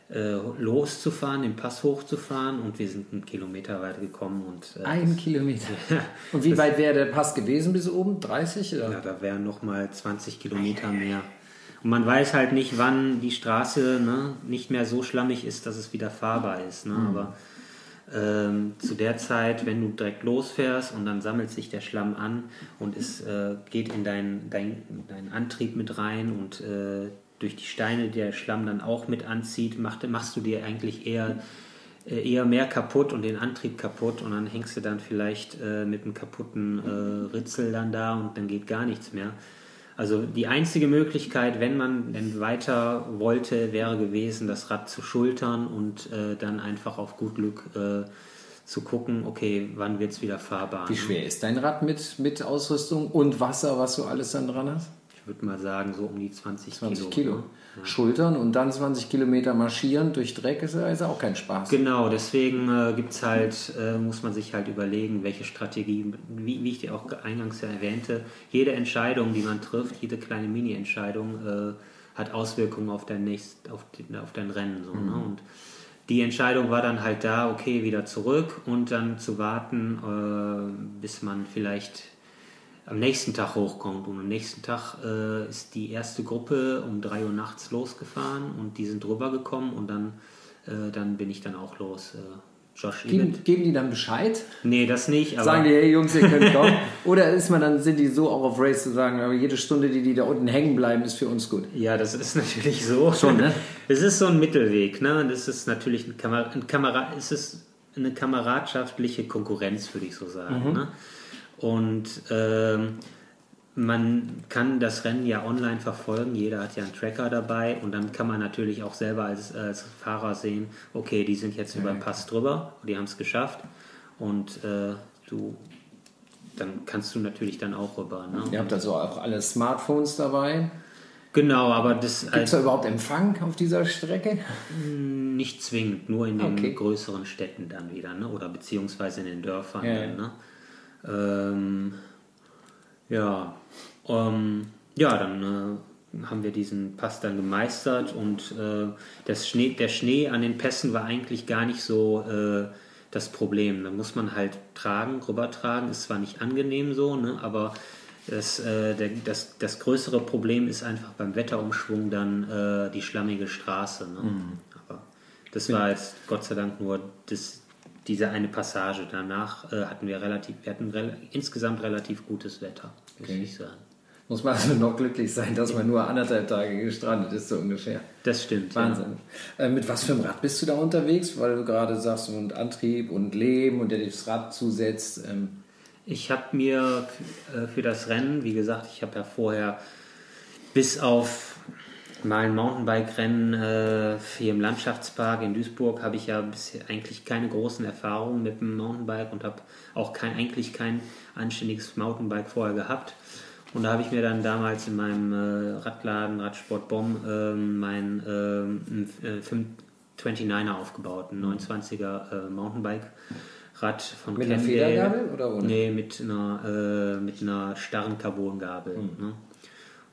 loszufahren, den Pass hochzufahren und wir sind einen Kilometer weit gekommen. Und, äh, Ein Kilometer. und wie weit wäre der Pass gewesen bis oben? 30? Oder? Ja, da wären nochmal 20 Kilometer mehr. Und man weiß halt nicht, wann die Straße ne, nicht mehr so schlammig ist, dass es wieder fahrbar ist. Ne? Mhm. Aber ähm, zu der Zeit, wenn du direkt losfährst und dann sammelt sich der Schlamm an und es äh, geht in deinen dein, dein Antrieb mit rein und äh, durch die Steine der Schlamm dann auch mit anzieht, macht, machst du dir eigentlich eher, äh, eher mehr kaputt und den Antrieb kaputt und dann hängst du dann vielleicht äh, mit einem kaputten äh, Ritzel dann da und dann geht gar nichts mehr. Also die einzige Möglichkeit, wenn man denn weiter wollte, wäre gewesen, das Rad zu schultern und äh, dann einfach auf gut Glück äh, zu gucken, okay, wann wird es wieder fahrbar. Wie schwer ist dein Rad mit, mit Ausrüstung und Wasser, was du alles dann dran hast? Würde mal sagen, so um die 20, 20 Kilo. Kilo. Ne? Ja. Schultern und dann 20 Kilometer marschieren durch Dreck ist also auch kein Spaß. Genau, deswegen äh, gibt's halt, äh, muss man sich halt überlegen, welche Strategie, wie, wie ich dir auch eingangs ja erwähnte, jede Entscheidung, die man trifft, jede kleine Mini-Entscheidung äh, hat Auswirkungen auf dein, nächst, auf, die, auf dein Rennen. So, ne? mhm. ne? Und die Entscheidung war dann halt da, okay, wieder zurück und dann zu warten, äh, bis man vielleicht am nächsten Tag hochkommt. Und am nächsten Tag äh, ist die erste Gruppe um 3 Uhr nachts losgefahren und die sind drüber gekommen und dann, äh, dann bin ich dann auch los. Äh, Josh geben, geben die dann Bescheid? Nee, das nicht. sagen die, hey Jungs, ihr könnt kommen? Oder ist man dann, sind die so auch auf Race zu sagen, aber jede Stunde, die die da unten hängen bleiben, ist für uns gut? Ja, das ist natürlich so. Schon, ne? Es ist so ein Mittelweg, ne? Das ist natürlich ein Kamerad, ein Kamerad, es ist eine kameradschaftliche Konkurrenz, würde ich so sagen. Mhm. Ne? Und ähm, man kann das Rennen ja online verfolgen, jeder hat ja einen Tracker dabei und dann kann man natürlich auch selber als, als Fahrer sehen, okay, die sind jetzt über den Pass drüber, die haben es geschafft und äh, du, dann kannst du natürlich dann auch rüber. Ne? Ihr habt also auch alle Smartphones dabei? Genau, aber das. Gibt es da überhaupt Empfang auf dieser Strecke? Nicht zwingend, nur in den okay. größeren Städten dann wieder, ne? oder beziehungsweise in den Dörfern. Ja. Dann, ne? Ähm, ja, ähm, ja, dann äh, haben wir diesen Pass dann gemeistert und äh, das Schnee, der Schnee an den Pässen war eigentlich gar nicht so äh, das Problem. Da muss man halt tragen, rübertragen, ist zwar nicht angenehm so, ne, aber das, äh, der, das, das größere Problem ist einfach beim Wetterumschwung dann äh, die schlammige Straße. Ne? Mhm. Aber das war jetzt Gott sei Dank nur das, diese eine Passage. Danach äh, hatten wir relativ, wir hatten re insgesamt relativ gutes Wetter, muss okay. ich sagen. Muss man also noch glücklich sein, dass man nur anderthalb Tage gestrandet ist, so ungefähr. Das stimmt. Wahnsinn. Ja. Äh, mit was für einem Rad bist du da unterwegs? Weil du gerade sagst, und Antrieb und Leben und der das Rad zusetzt. Ähm. Ich habe mir äh, für das Rennen, wie gesagt, ich habe ja vorher bis auf mal ein Mountainbike-Rennen äh, hier im Landschaftspark in Duisburg habe ich ja bisher eigentlich keine großen Erfahrungen mit dem Mountainbike und habe auch kein, eigentlich kein anständiges Mountainbike vorher gehabt. Und da habe ich mir dann damals in meinem äh, Radladen, Radsport Bomb, äh, mein äh, 29er aufgebaut, ein 29er äh, Mountainbike. Rad von Mit Kendall. einer Federgabel oder ohne? Nee, mit einer, äh, mit einer starren Carbongabel. Mhm. Ne?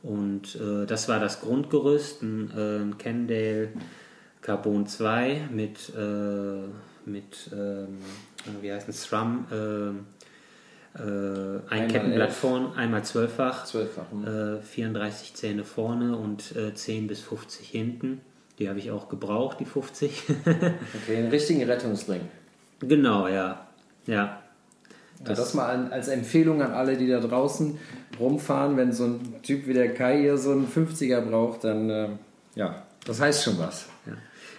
Und äh, das war das Grundgerüst, ein, äh, ein Kendale Carbon 2 mit, äh, mit ähm, wie heißt es, SRAM, äh, äh, ein Kettenblatt vorne, einmal zwölffach, zwölffach hm. 34 äh, Zähne vorne und 10 bis 50 hinten. Die habe ich auch gebraucht, die 50. okay, einen richtigen Rettungsring. Genau, ja. Ja, das, das mal als Empfehlung an alle, die da draußen rumfahren. Wenn so ein Typ wie der Kai hier so einen 50er braucht, dann äh, ja, das heißt schon was. Ja,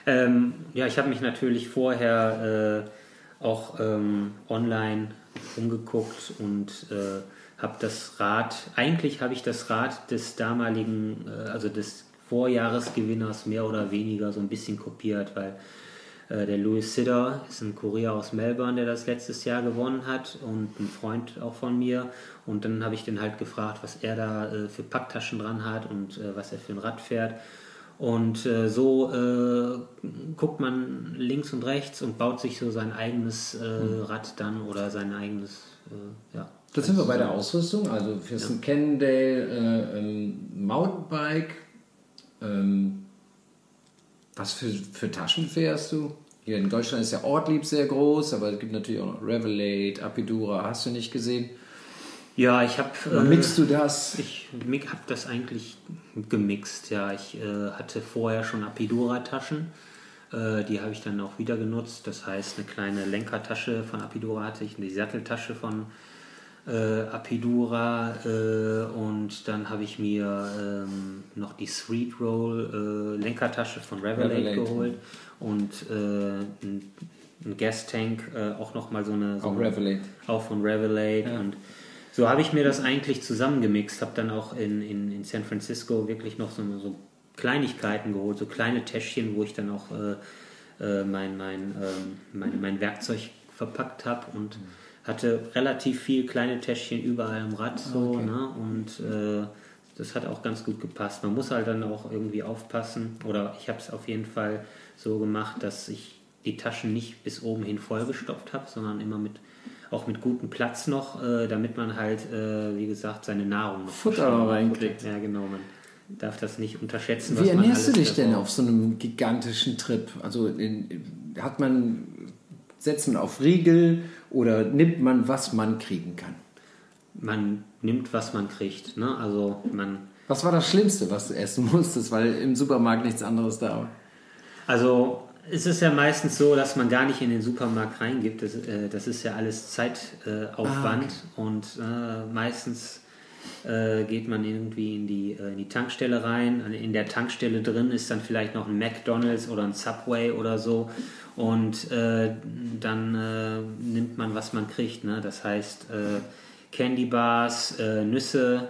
ähm, ja ich habe mich natürlich vorher äh, auch ähm, online umgeguckt und äh, habe das Rad, eigentlich habe ich das Rad des damaligen, äh, also des Vorjahresgewinners mehr oder weniger so ein bisschen kopiert, weil der Louis Sidder ist ein Kurier aus Melbourne, der das letztes Jahr gewonnen hat und ein Freund auch von mir. Und dann habe ich den halt gefragt, was er da äh, für Packtaschen dran hat und äh, was er für ein Rad fährt. Und äh, so äh, guckt man links und rechts und baut sich so sein eigenes mhm. Rad dann oder sein eigenes, ja. Da sind wir bei der Ausrüstung, also für ja. ein Cannondale Mountainbike. Ähm, was für, für Taschen fährst du? Hier in Deutschland ist ja Ortlieb sehr groß, aber es gibt natürlich auch noch Revelate, Apidura, hast du nicht gesehen? Ja, ich habe. Äh, mixst du das? Ich habe das eigentlich gemixt, ja. Ich äh, hatte vorher schon Apidura-Taschen. Äh, die habe ich dann auch wieder genutzt. Das heißt, eine kleine Lenkertasche von Apidura hatte ich, eine Satteltasche von äh, Apidura äh, und dann habe ich mir ähm, noch die Sweet Roll äh, Lenkertasche von Revelate, Revelate. geholt und äh, ein, ein Gas Tank äh, auch nochmal so eine so auch Revelate auch von Revelate ja. und so habe ich mir das eigentlich zusammengemixt, habe dann auch in, in, in San Francisco wirklich noch so, so Kleinigkeiten geholt, so kleine Täschchen, wo ich dann auch äh, mein, mein, ähm, mein, mein Werkzeug verpackt habe und mhm hatte relativ viel kleine Täschchen überall am Rad so, okay. ne? Und äh, das hat auch ganz gut gepasst. Man muss halt dann auch irgendwie aufpassen, oder ich habe es auf jeden Fall so gemacht, dass ich die Taschen nicht bis oben hin vollgestopft habe, sondern immer mit auch mit gutem Platz noch, äh, damit man halt, äh, wie gesagt, seine Nahrung noch Futter reinkriegt. Ja, genau. Man darf das nicht unterschätzen. Wie ernährst du dich denn auf so einem gigantischen Trip? Also in, hat man setzt man auf Riegel oder nimmt man, was man kriegen kann? Man nimmt, was man kriegt. Ne? Also man was war das Schlimmste, was du essen musstest, weil im Supermarkt nichts anderes da war? Also es ist ja meistens so, dass man gar nicht in den Supermarkt reingibt. Das, äh, das ist ja alles Zeitaufwand ah, okay. und äh, meistens äh, geht man irgendwie in die, äh, in die Tankstelle rein. In der Tankstelle drin ist dann vielleicht noch ein McDonald's oder ein Subway oder so und äh, dann äh, nimmt man, was man kriegt. Ne? Das heißt äh, Candy Bars, äh, Nüsse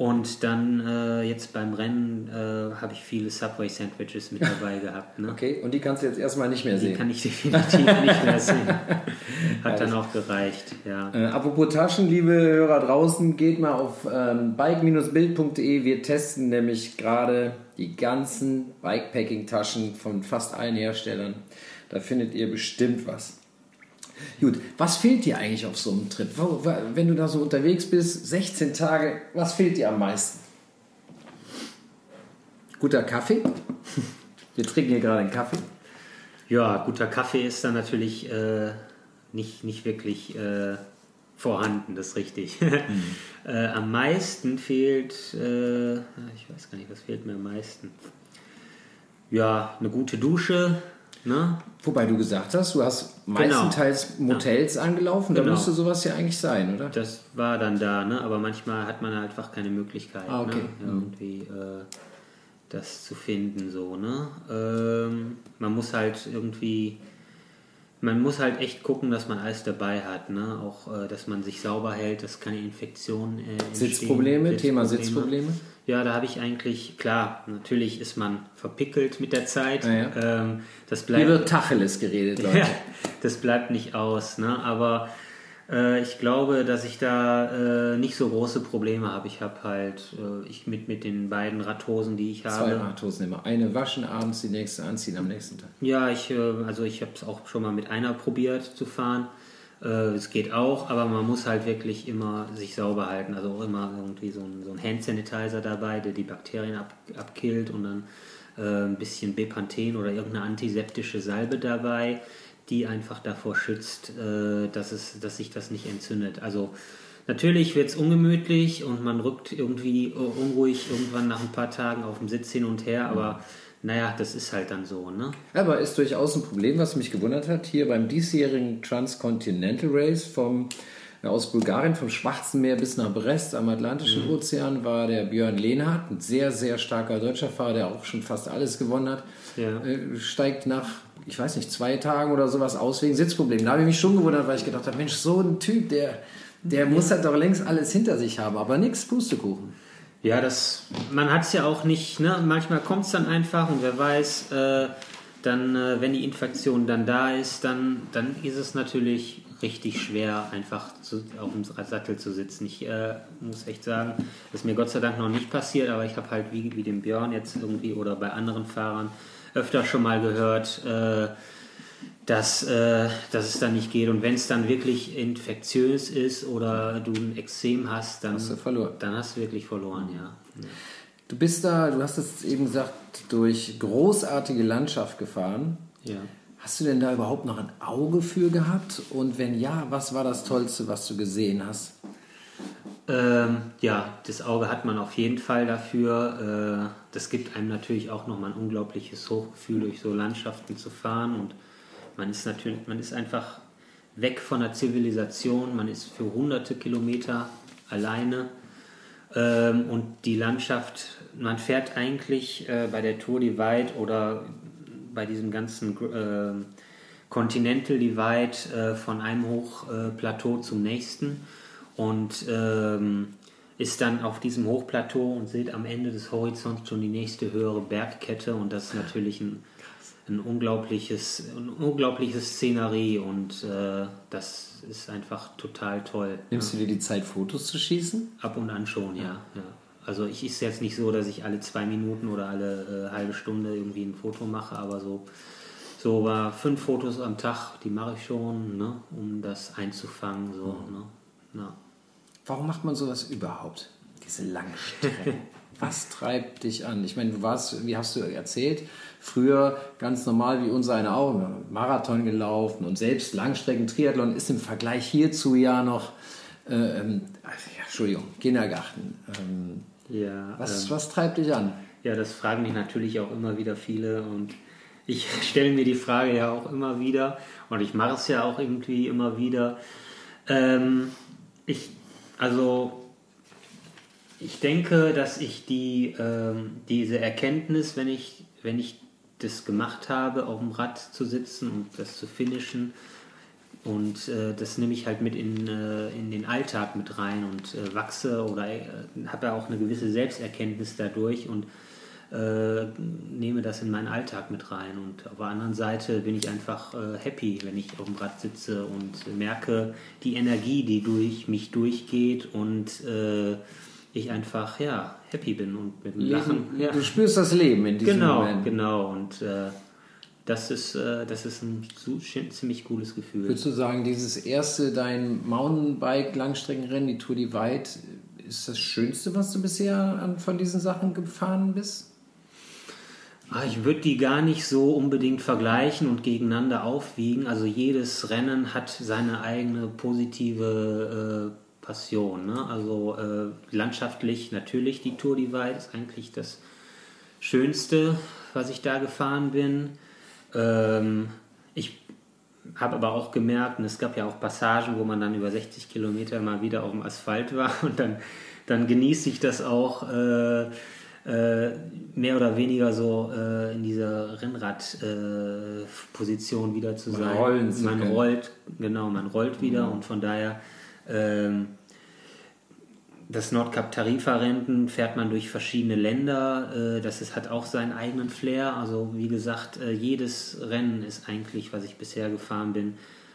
und dann äh, jetzt beim Rennen äh, habe ich viele Subway Sandwiches mit dabei gehabt. Ne? Okay, und die kannst du jetzt erstmal nicht mehr sehen. Die kann ich definitiv nicht mehr sehen. Hat dann auch gereicht, ja. apropos Taschen, liebe Hörer draußen, geht mal auf ähm, bike-bild.de. Wir testen nämlich gerade die ganzen Bikepacking-Taschen von fast allen Herstellern. Da findet ihr bestimmt was. Gut, was fehlt dir eigentlich auf so einem Trip? Wenn du da so unterwegs bist, 16 Tage, was fehlt dir am meisten? Guter Kaffee. Wir trinken hier gerade einen Kaffee. Ja, guter Kaffee ist dann natürlich äh, nicht, nicht wirklich äh, vorhanden, das ist richtig. Mhm. äh, am meisten fehlt, äh, ich weiß gar nicht, was fehlt mir am meisten? Ja, eine gute Dusche, Ne? Wobei du gesagt hast, du hast meistenteils genau. Motels ja. angelaufen, da genau. müsste sowas ja eigentlich sein, oder? Das war dann da, ne? aber manchmal hat man einfach keine Möglichkeit, ah, okay. ne? Mhm. irgendwie äh, das zu finden. So, ne? Ähm, man muss halt irgendwie man muss halt echt gucken, dass man alles dabei hat, ne? Auch, äh, dass man sich sauber hält, dass keine Infektionen äh, entstehen. Sitzprobleme, Thema Sitzprobleme. Ja, da habe ich eigentlich, klar, natürlich ist man verpickelt mit der Zeit. Ja, ja. Ähm, das bleibt, Hier wird Tacheles geredet, Leute. das bleibt nicht aus, ne? Aber äh, ich glaube, dass ich da äh, nicht so große Probleme habe. Ich habe halt, äh, ich mit, mit den beiden Radhosen, die ich habe. Zwei Radhosen immer. Eine waschen abends, die nächste anziehen am nächsten Tag. Ja, ich, äh, also ich habe es auch schon mal mit einer probiert zu fahren. Äh, es geht auch, aber man muss halt wirklich immer sich sauber halten. Also auch immer irgendwie so ein, so ein Hand dabei, der die Bakterien ab, abkillt und dann äh, ein bisschen Bepanthen oder irgendeine antiseptische Salbe dabei die einfach davor schützt, äh, dass, es, dass sich das nicht entzündet. Also natürlich wird es ungemütlich und man rückt irgendwie unruhig irgendwann nach ein paar Tagen auf dem Sitz hin und her, aber naja, das ist halt dann so. Ne? Aber ist durchaus ein Problem, was mich gewundert hat. Hier beim diesjährigen Transcontinental Race vom, äh, aus Bulgarien vom Schwarzen Meer bis nach Brest am Atlantischen mhm. Ozean war der Björn Lehnhardt, ein sehr, sehr starker deutscher Fahrer, der auch schon fast alles gewonnen hat. Ja. Äh, steigt nach ich weiß nicht, zwei Tagen oder sowas aus wegen Sitzproblemen. Da habe ich mich schon gewundert, weil ich gedacht habe, Mensch, so ein Typ, der, Der muss halt doch längst alles hinter sich haben, aber nichts Pustekuchen. Ja, das, man hat es ja auch nicht, ne? manchmal kommt es dann einfach und wer weiß, äh, dann, äh, wenn die Infektion dann da ist, dann, dann ist es natürlich richtig schwer, einfach zu, auf dem Sattel zu sitzen. Ich äh, muss echt sagen, das ist mir Gott sei Dank noch nicht passiert, aber ich habe halt wie, wie dem Björn jetzt irgendwie oder bei anderen Fahrern öfter schon mal gehört, äh, dass, äh, dass es dann nicht geht. Und wenn es dann wirklich infektiös ist oder du ein Extrem hast, dann hast du verloren. Dann hast du wirklich verloren, ja. Du bist da, du hast es eben gesagt, durch großartige Landschaft gefahren. Ja. Hast du denn da überhaupt noch ein Auge für gehabt? Und wenn ja, was war das Tollste, was du gesehen hast? Ähm, ja, das Auge hat man auf jeden Fall dafür. Äh, das gibt einem natürlich auch nochmal ein unglaubliches Hochgefühl, durch so Landschaften zu fahren. Und man ist natürlich, man ist einfach weg von der Zivilisation, man ist für hunderte Kilometer alleine. Ähm, und die Landschaft, man fährt eigentlich äh, bei der Tour Divide oder bei diesem ganzen äh, Continental Divide äh, von einem Hochplateau zum nächsten und ähm, ist dann auf diesem Hochplateau und seht am Ende des Horizonts schon die nächste höhere Bergkette und das ist natürlich ein, ein unglaubliches, ein unglaubliches Szenerie und äh, das ist einfach total toll. Nimmst du dir die Zeit, Fotos zu schießen? Ab und an schon, ja. ja. Also ich ist jetzt nicht so, dass ich alle zwei Minuten oder alle äh, halbe Stunde irgendwie ein Foto mache, aber so so war fünf Fotos am Tag, die mache ich schon, ne, um das einzufangen. So, mhm. ne, ja. Warum macht man sowas überhaupt? Diese Langstrecken. Was treibt dich an? Ich meine, du warst, wie hast du erzählt, früher ganz normal wie unser eine auch, Marathon gelaufen und selbst Langstrecken-Triathlon ist im Vergleich hierzu ja noch, äh, ähm, ja, Entschuldigung, Kindergarten. Ähm, ja, was, ähm, was treibt dich an? Ja, das fragen mich natürlich auch immer wieder viele und ich stelle mir die Frage ja auch immer wieder und ich mache es ja auch irgendwie immer wieder. Ähm, ich, also, ich denke, dass ich die, ähm, diese Erkenntnis, wenn ich, wenn ich das gemacht habe, auf dem Rad zu sitzen und das zu finishen, und äh, das nehme ich halt mit in, äh, in den Alltag mit rein und äh, wachse oder äh, habe ja auch eine gewisse Selbsterkenntnis dadurch und äh, nehme das in meinen Alltag mit rein. Und auf der anderen Seite bin ich einfach äh, happy, wenn ich auf dem Rad sitze und merke die Energie, die durch mich durchgeht und ich einfach ja happy bin und mit dem Lachen. Ja. Du spürst das Leben in diesem genau, Moment. Genau, und das ist, äh, das ist ein ziemlich cooles Gefühl. Würdest du sagen, dieses erste, dein Mountainbike-Langstreckenrennen, die Tour Divide, ist das Schönste, was du bisher von diesen Sachen gefahren bist? Ah, ich würde die gar nicht so unbedingt vergleichen und gegeneinander aufwiegen. Also jedes Rennen hat seine eigene positive äh, Passion. Ne? Also äh, landschaftlich natürlich die Tour Divide ist eigentlich das Schönste, was ich da gefahren bin. Ähm, ich habe aber auch gemerkt, und es gab ja auch Passagen, wo man dann über 60 Kilometer mal wieder auf dem Asphalt war und dann, dann genieße ich das auch äh, äh, mehr oder weniger so äh, in dieser Rennradposition wieder zu man sein. man rollt, genau, man rollt wieder mhm. und von daher ähm, das Nordkap Tarifa-Renten fährt man durch verschiedene Länder. Äh, das ist, hat auch seinen eigenen Flair. Also wie gesagt, äh, jedes Rennen ist eigentlich, was ich bisher gefahren bin,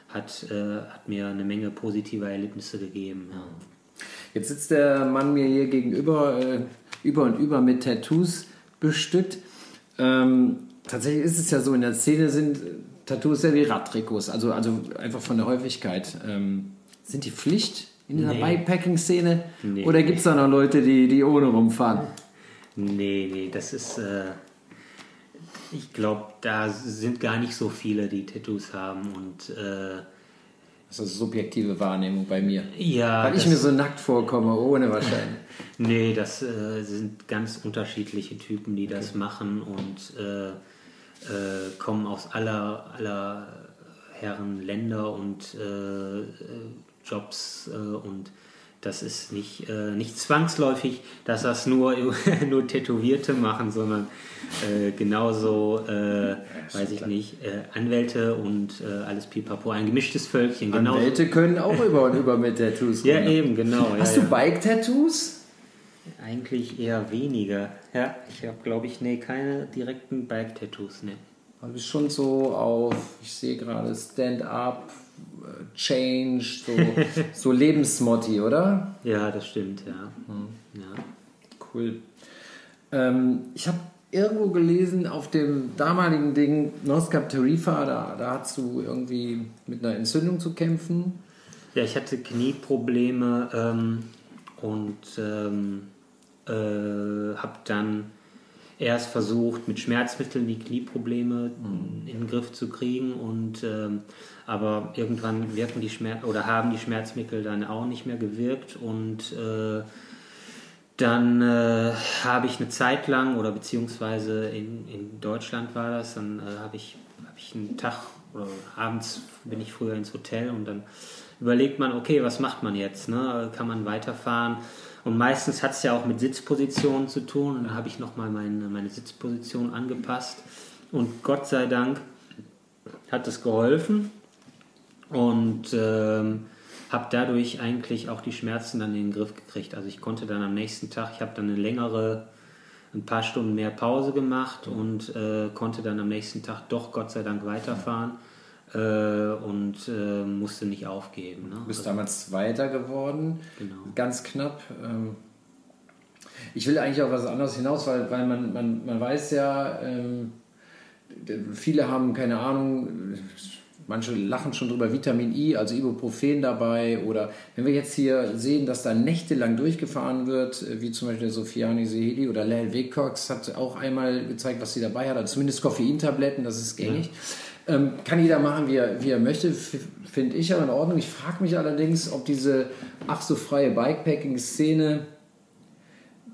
hat, äh, hat mir eine Menge positiver Erlebnisse gegeben. Ja. Jetzt sitzt der Mann mir hier gegenüber, über und über mit Tattoos bestückt. Ähm, tatsächlich ist es ja so, in der Szene sind Tattoos ja wie Radtrikots, also, also einfach von der Häufigkeit. Ähm, sind die Pflicht in dieser nee. Bikepacking-Szene? Nee. Oder gibt es da noch Leute, die, die ohne rumfahren? Nee, nee, das ist. Äh, ich glaube, da sind gar nicht so viele, die Tattoos haben und. Äh, das ist eine subjektive Wahrnehmung bei mir. Ja. Weil ich mir so nackt vorkomme, ohne wahrscheinlich. nee, das äh, sind ganz unterschiedliche Typen, die das okay. machen und äh, äh, kommen aus aller, aller Herren Länder und äh, Jobs äh, und das ist nicht, äh, nicht zwangsläufig, dass das nur, nur Tätowierte machen, sondern äh, genauso, äh, weiß ich nicht, äh, Anwälte und äh, alles pipapo. Ein gemischtes Völkchen. Genauso. Anwälte können auch über und über mit Tattoos. ja, eben, genau. Hast ja, du Bike-Tattoos? Eigentlich eher weniger. Ja, ich habe, glaube ich, nee, keine direkten Bike-Tattoos, ne. Du bist schon so auf, ich sehe gerade Stand-up, Change, so, so Lebensmotti, oder? Ja, das stimmt, ja. Hm. ja. Cool. Ähm, ich habe irgendwo gelesen, auf dem damaligen Ding North Cap Tarifa, da, da hast du irgendwie mit einer Entzündung zu kämpfen. Ja, ich hatte Knieprobleme ähm, und ähm, äh, habe dann erst versucht, mit Schmerzmitteln die Knieprobleme mhm. in den Griff zu kriegen und ähm, aber irgendwann wirken die Schmerz oder haben die Schmerzmittel dann auch nicht mehr gewirkt und äh, dann äh, habe ich eine Zeit lang oder beziehungsweise in, in Deutschland war das, dann äh, habe ich, hab ich einen Tag oder abends bin ich früher ins Hotel und dann überlegt man, okay, was macht man jetzt? Ne? Kann man weiterfahren? Und meistens hat es ja auch mit Sitzpositionen zu tun. Und da habe ich nochmal meine, meine Sitzposition angepasst. Und Gott sei Dank hat es geholfen. Und ähm, habe dadurch eigentlich auch die Schmerzen dann in den Griff gekriegt. Also ich konnte dann am nächsten Tag, ich habe dann eine längere, ein paar Stunden mehr Pause gemacht und äh, konnte dann am nächsten Tag doch Gott sei Dank weiterfahren äh, und äh, musste nicht aufgeben. Ne? Du bist also, damals Zweiter geworden, genau. ganz knapp. Ähm, ich will eigentlich auf was anderes hinaus, weil, weil man, man, man weiß ja, ähm, viele haben keine Ahnung, manche lachen schon drüber, Vitamin I, also Ibuprofen dabei. Oder wenn wir jetzt hier sehen, dass da nächtelang durchgefahren wird, wie zum Beispiel der Sofiani Seheli oder Lel Wecox hat auch einmal gezeigt, was sie dabei hat, also zumindest Koffeintabletten, das ist gängig. Ja. Ähm, kann jeder machen, wie er, wie er möchte, finde ich aber in Ordnung. Ich frage mich allerdings, ob diese ach so freie Bikepacking-Szene,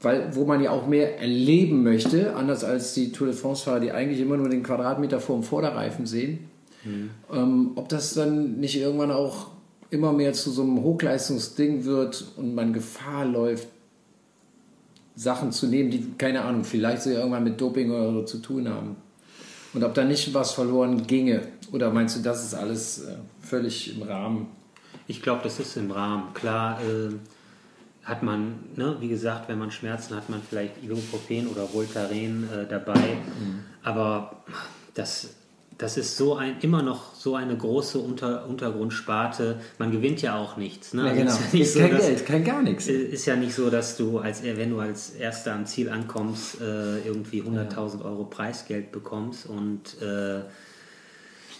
weil, wo man ja auch mehr erleben möchte, anders als die Tour de France-Fahrer, die eigentlich immer nur den Quadratmeter vor dem Vorderreifen sehen, mhm. ähm, ob das dann nicht irgendwann auch immer mehr zu so einem Hochleistungsding wird und man Gefahr läuft, Sachen zu nehmen, die, keine Ahnung, vielleicht so irgendwann mit Doping oder so zu tun haben. Und ob da nicht was verloren ginge? Oder meinst du, das ist alles äh, völlig im Rahmen? Ich glaube, das ist im Rahmen. Klar äh, hat man, ne, wie gesagt, wenn man Schmerzen hat, man vielleicht Ibuprofen oder Voltaren äh, dabei. Mhm. Aber das das ist so ein, immer noch so eine große Unter, Untergrundsparte. Man gewinnt ja auch nichts. Ne? Ja, genau. ist, ja ist so, kein dass, Geld, kein gar nichts. Ist ja nicht so, dass du, als, wenn du als Erster am Ziel ankommst, äh, irgendwie 100.000 Euro Preisgeld bekommst. Und äh,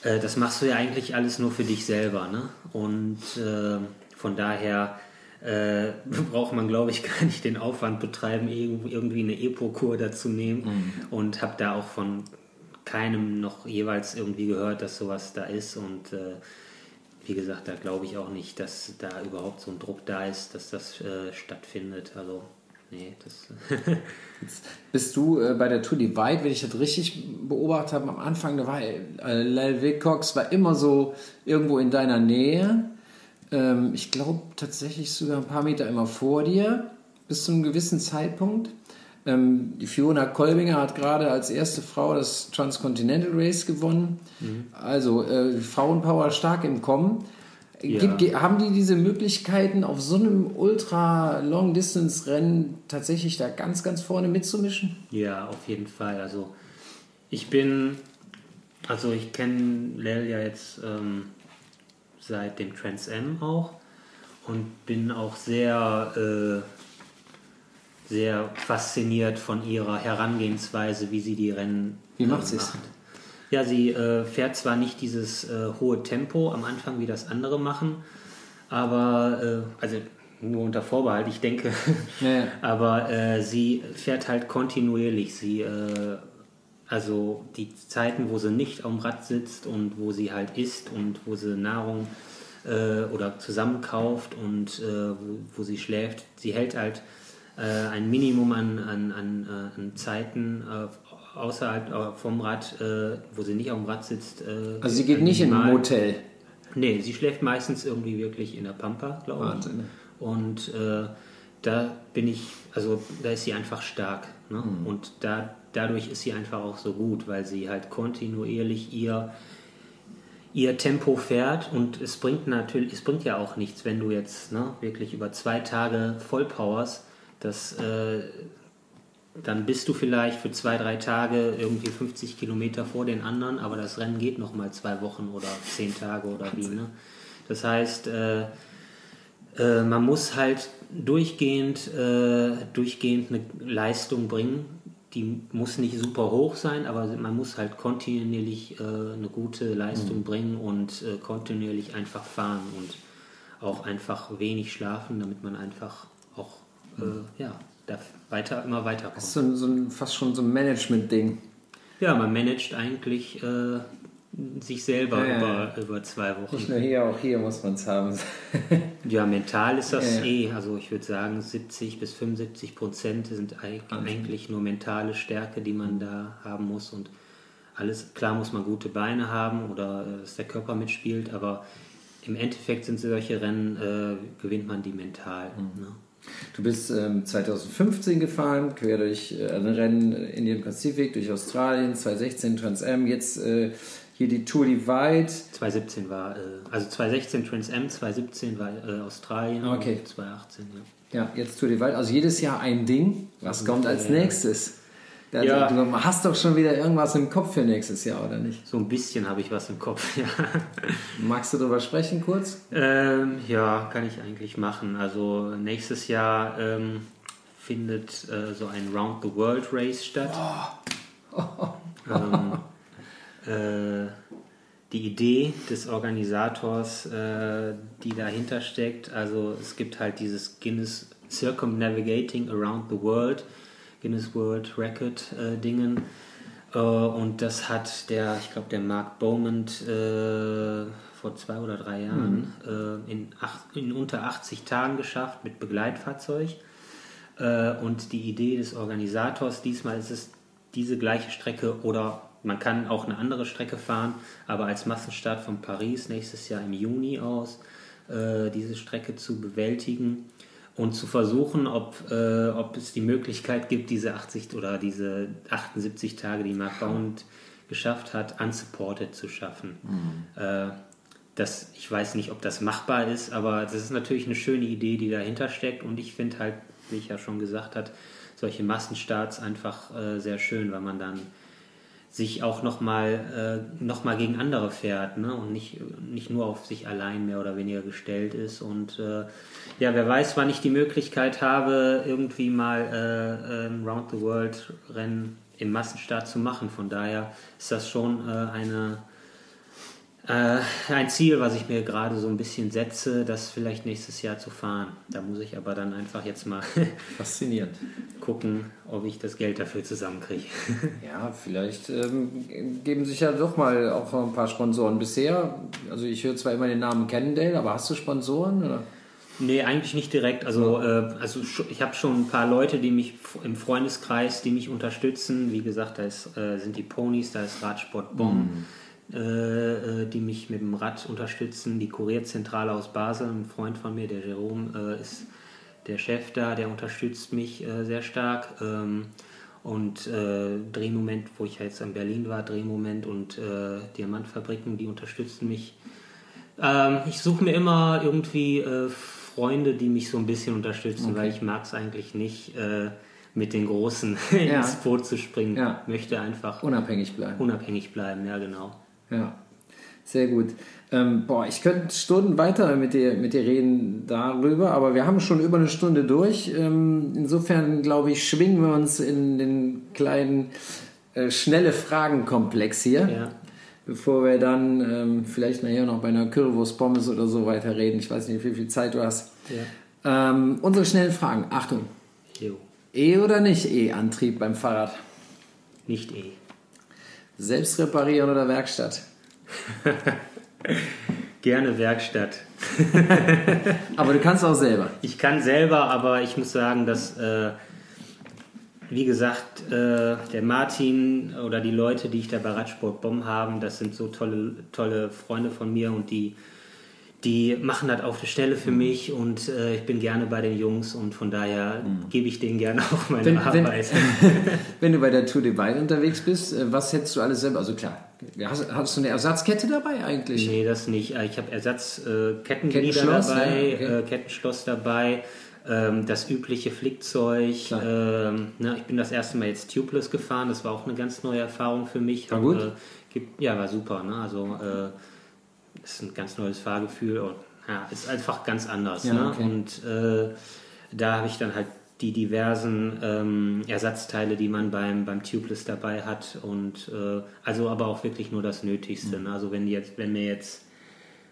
äh, das machst du ja eigentlich alles nur für dich selber. Ne? Und äh, von daher äh, braucht man, glaube ich, gar nicht den Aufwand betreiben, irgendwie eine Epo-Kur dazu nehmen. Mhm. Und habe da auch von keinem noch jeweils irgendwie gehört, dass sowas da ist und äh, wie gesagt, da glaube ich auch nicht, dass da überhaupt so ein Druck da ist, dass das äh, stattfindet. Also, nee, das. Bist du äh, bei der Tour Divide, wenn ich das richtig beobachtet habe, am Anfang, da war äh, Lel Wilcox war immer so irgendwo in deiner Nähe. Ähm, ich glaube tatsächlich sogar ein paar Meter immer vor dir, bis zu einem gewissen Zeitpunkt. Ähm, die Fiona Kolbinger hat gerade als erste Frau das Transcontinental Race gewonnen. Mhm. Also äh, Frauenpower stark im Kommen. Ja. Gibt, haben die diese Möglichkeiten, auf so einem Ultra-Long-Distance-Rennen tatsächlich da ganz, ganz vorne mitzumischen? Ja, auf jeden Fall. Also ich bin, also ich kenne Lel ja jetzt ähm, seit dem Trans M auch und bin auch sehr äh, sehr fasziniert von ihrer Herangehensweise, wie sie die Rennen wie macht. sie es? Ja, sie äh, fährt zwar nicht dieses äh, hohe Tempo am Anfang, wie das andere machen, aber äh, also nur unter Vorbehalt, ich denke. Ja, ja. aber äh, sie fährt halt kontinuierlich. Sie äh, also die Zeiten, wo sie nicht am Rad sitzt und wo sie halt isst und wo sie Nahrung äh, oder zusammenkauft und wo, wo, sie schläft, sie hält halt äh, ein Minimum an, an, an, äh, an Zeiten äh, außerhalb vom Rad, wo sie nicht auf dem Rad sitzt. also sie geht nicht in ein Motel? Nee, sie schläft meistens irgendwie wirklich in der Pampa, glaube ich. Wahnsinn. Und äh, da bin ich, also da ist sie einfach stark. Ne? Mhm. Und da, dadurch ist sie einfach auch so gut, weil sie halt kontinuierlich ihr, ihr Tempo fährt und es bringt natürlich, es bringt ja auch nichts, wenn du jetzt ne, wirklich über zwei Tage Vollpowers, das äh, dann bist du vielleicht für zwei, drei Tage irgendwie 50 Kilometer vor den anderen, aber das Rennen geht noch mal zwei Wochen oder zehn Tage oder wie. Ne? Das heißt, äh, äh, man muss halt durchgehend, äh, durchgehend eine Leistung bringen. Die muss nicht super hoch sein, aber man muss halt kontinuierlich äh, eine gute Leistung mhm. bringen und äh, kontinuierlich einfach fahren und auch einfach wenig schlafen, damit man einfach mhm. ja, weiter, immer weiter Das ist so, so ein, fast schon so ein Management-Ding. Ja, man managt eigentlich äh, sich selber ja, über, über zwei Wochen. Nicht nur hier, auch hier muss man es haben. ja, mental ist das ja, eh, also ich würde sagen 70 bis 75 Prozent sind eigentlich nur mentale Stärke, die man da haben muss und alles, klar muss man gute Beine haben oder äh, dass der Körper mitspielt, aber im Endeffekt sind solche Rennen, äh, gewinnt man die mental. Mhm. Ne? Du bist ähm, 2015 gefahren, quer durch äh, ein Rennen in den Pazifik, durch Australien, 2016 Trans Am, jetzt äh, hier die Tour Divide. 2017 war, äh, also 2016 Trans Am, 2017 war äh, Australien, okay. 2018, ja. Ja, jetzt Tour Divide, also jedes Jahr ein Ding. Was kommt als nächstes? Der, ja. Du hast doch schon wieder irgendwas im Kopf für nächstes Jahr, oder nicht? So ein bisschen habe ich was im Kopf, ja. Magst du darüber sprechen kurz? Ähm, ja, kann ich eigentlich machen. Also nächstes Jahr ähm, findet äh, so ein Round the World Race statt. Oh. ähm, äh, die Idee des Organisators, äh, die dahinter steckt, also es gibt halt dieses Guinness Circumnavigating Around the World Guinness World Record äh, Dingen. Äh, und das hat der, ich glaube, der Mark Bowman äh, vor zwei oder drei Jahren mhm. Äh, in, acht, in, unter 80 Tagen geschafft mit Begleitfahrzeug. Äh, und die Idee des Organisators, diesmal ist es diese gleiche Strecke oder man kann auch eine andere Strecke fahren, aber als Massenstart von Paris nächstes Jahr im Juni aus, äh, diese Strecke zu bewältigen und zu versuchen, ob, äh, ob es die Möglichkeit gibt, diese 80 oder diese 78 Tage, die Mark Bound geschafft hat, unsupported zu schaffen. Mhm. Äh, das, ich weiß nicht, ob das machbar ist, aber das ist natürlich eine schöne Idee, die dahinter steckt und ich finde halt, wie ich ja schon gesagt habe, solche Massenstarts einfach äh, sehr schön, weil man dann sich auch nochmal äh, noch gegen andere fährt ne? und nicht, nicht nur auf sich allein mehr oder weniger gestellt ist. Und äh, ja, wer weiß, wann ich die Möglichkeit habe, irgendwie mal äh, ein Round the World Rennen im Massenstart zu machen. Von daher ist das schon äh, eine ein Ziel, was ich mir gerade so ein bisschen setze, das vielleicht nächstes Jahr zu fahren. Da muss ich aber dann einfach jetzt mal faszinierend gucken, ob ich das Geld dafür zusammenkriege. ja, vielleicht ähm, geben sich ja doch mal auch ein paar Sponsoren bisher. Also ich höre zwar immer den Namen Cannondale, aber hast du Sponsoren oder? Nee, eigentlich nicht direkt. Also, äh, also ich habe schon ein paar Leute, die mich im Freundeskreis, die mich unterstützen. Wie gesagt, da ist, äh, sind die Ponys, da ist Radsport Bonn. Mhm äh, äh, die mich mit dem Rad unterstützen. Die Kurierzentrale aus Basel, ein Freund von mir, der Jerome, äh, ist der Chef da, der unterstützt mich äh, sehr stark. Ähm, und äh, Drehmoment, wo ich jetzt in Berlin war, Drehmoment und äh, Diamantfabriken, die unterstützen mich. Ähm, ich suche mir immer irgendwie Freunde, die mich so ein bisschen unterstützen, okay. weil ich mag es eigentlich nicht mit den Großen ja. ins Boot zu springen. Ja. Möchte einfach unabhängig bleiben. Unabhängig bleiben, ja genau. Ja, sehr gut. Ähm, boah, ich könnte Stunden weiter mit dir, mit dir reden darüber, aber wir haben schon über eine Stunde durch. Ähm, insofern, glaube ich, schwingen wir uns in den kleinen äh, schnelle Fragenkomplex hier. Ja. Bevor wir dann ähm, vielleicht nachher noch bei einer Currywurst Pommes oder so weiter reden. Ich weiß nicht, wie viel Zeit du hast. Ja. Ähm, unsere schnellen Fragen. Achtung. Jo. E oder nicht E-Antrieb beim Fahrrad? Nicht E. Selbst reparieren oder Werkstatt? Gerne Werkstatt. aber du kannst auch selber. Ich kann selber, aber ich muss sagen, dass, äh, wie gesagt, äh, der Martin oder die Leute, die ich da bei Radsport Bomb haben, das sind so tolle, tolle Freunde von mir und die, die machen das auf der Stelle für mich und äh, ich bin gerne bei den Jungs und von daher mhm. gebe ich denen gerne auch meine wenn, Arbeit. Wenn, wenn, du bei der Tour de Wein unterwegs bist, äh, was hättest du alles selber? Also klar, hast, hast, du eine Ersatzkette dabei eigentlich? Nee, das nicht. Ich habe Ersatzkettenglieder äh, dabei, ja, okay. äh, Kettenschloss dabei. Ähm, das übliche Flickzeug. Ähm, ne, ich bin das erste Mal jetzt tubeless gefahren. Das war auch eine ganz neue Erfahrung für mich. War gut? Äh, gibt, ja, war super. Ne? Also äh, ist ein ganz neues Fahrgefühl und ja, ist einfach ganz anders. Ja, ne? okay. Und äh, da habe ich dann halt die diversen ähm, Ersatzteile, die man beim, beim Tubeless dabei hat und äh, also aber auch wirklich nur das Nötigste. Mhm. Ne? Also wenn jetzt, wenn mir jetzt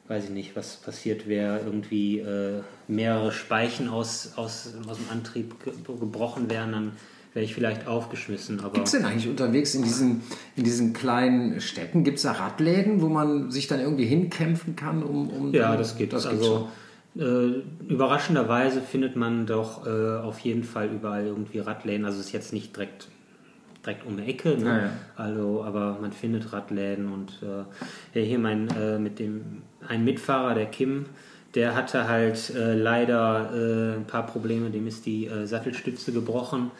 weiß ich nicht, was passiert wäre, irgendwie äh, mehrere Speichen aus, aus, aus dem Antrieb gebrochen wären, dann wäre ich vielleicht aufgeschmissen. Gibt es denn eigentlich unterwegs in diesen, in diesen kleinen Städten, gibt es da Radläden, wo man sich dann irgendwie hinkämpfen kann? Um, um ja, das gibt es. Also äh, überraschenderweise findet man doch äh, auf jeden Fall überall irgendwie Radläden. Also es ist jetzt nicht direkt direkt um die Ecke. Ne? Ja, ja. Also, aber man findet Radläden und äh, ja, hier mein äh, mit dem ein Mitfahrer, der Kim, der hatte halt äh, leider äh, ein paar Probleme. Dem ist die äh, Sattelstütze gebrochen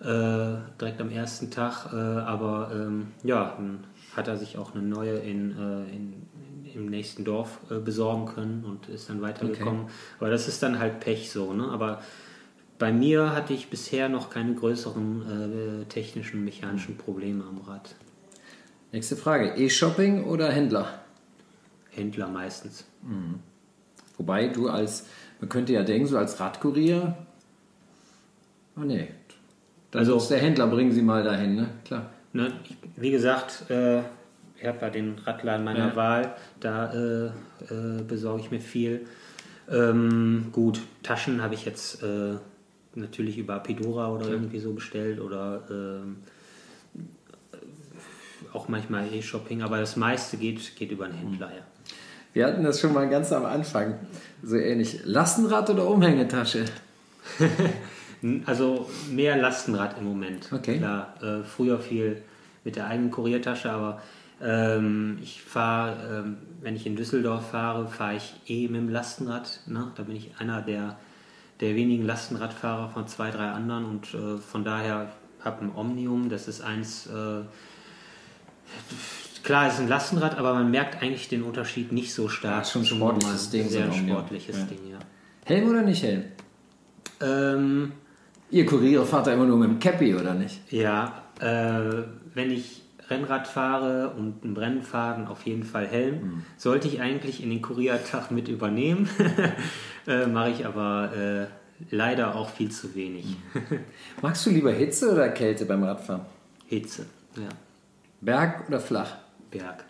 äh, direkt am ersten Tag. aber ähm, ja, dann hat er sich auch eine neue in, in im nächsten Dorf besorgen können und ist dann weitergekommen. Okay. Aber das ist dann halt Pech so. Ne? Aber bei mir hatte ich bisher noch keine größeren äh, technischen, mechanischen Probleme am Rad. Nächste Frage: E-Shopping oder Händler? Händler meistens. Mhm. Wobei du als, man könnte ja denken, so als Radkurier, oh nee, dann also, ist der Händler, bringen Sie mal dahin, ne? Klar. Ne, ich, wie gesagt, äh, ich habe ja den Radladen meiner ja. Wahl, da äh, äh, besorge ich mir viel. Ähm, gut, Taschen habe ich jetzt äh, natürlich über Apidora oder Klar. irgendwie so bestellt oder ähm, auch manchmal E-Shopping, aber das meiste geht, geht über einen Händler, ja. Wir hatten das schon mal ganz am Anfang, so ähnlich. Lastenrad oder Umhängetasche? also mehr Lastenrad im Moment. Okay. Klar, äh, früher viel mit der eigenen Kuriertasche, aber ähm, ich fahre, ähm, wenn ich in Düsseldorf fahre, fahre ich eh mit dem Lastenrad. Ne? Da bin ich einer der der wenigen Lastenradfahrer von zwei, drei anderen und äh, von daher habe ein Omnium, das ist eins, äh, klar, es ist ein Lastenrad, aber man merkt eigentlich den Unterschied nicht so stark. Ja, schon ein sportliches Ding. Sehr so sportliches ja. Ding, ja. Helm oder nicht Helm? Ähm, Ihr Kuriere fahrt da immer nur mit dem Cappy, oder nicht? Ja, äh, wenn ich Rennrad fahre und ein Rennen fahre, auf jeden Fall Helm. Mhm. Sollte ich eigentlich in den Kuriertag mit übernehmen, äh, mache ich aber äh, leider auch viel zu wenig. Mhm. Magst du lieber Hitze oder Kälte beim Radfahren? Hitze, ja. Berg oder flach? Berg.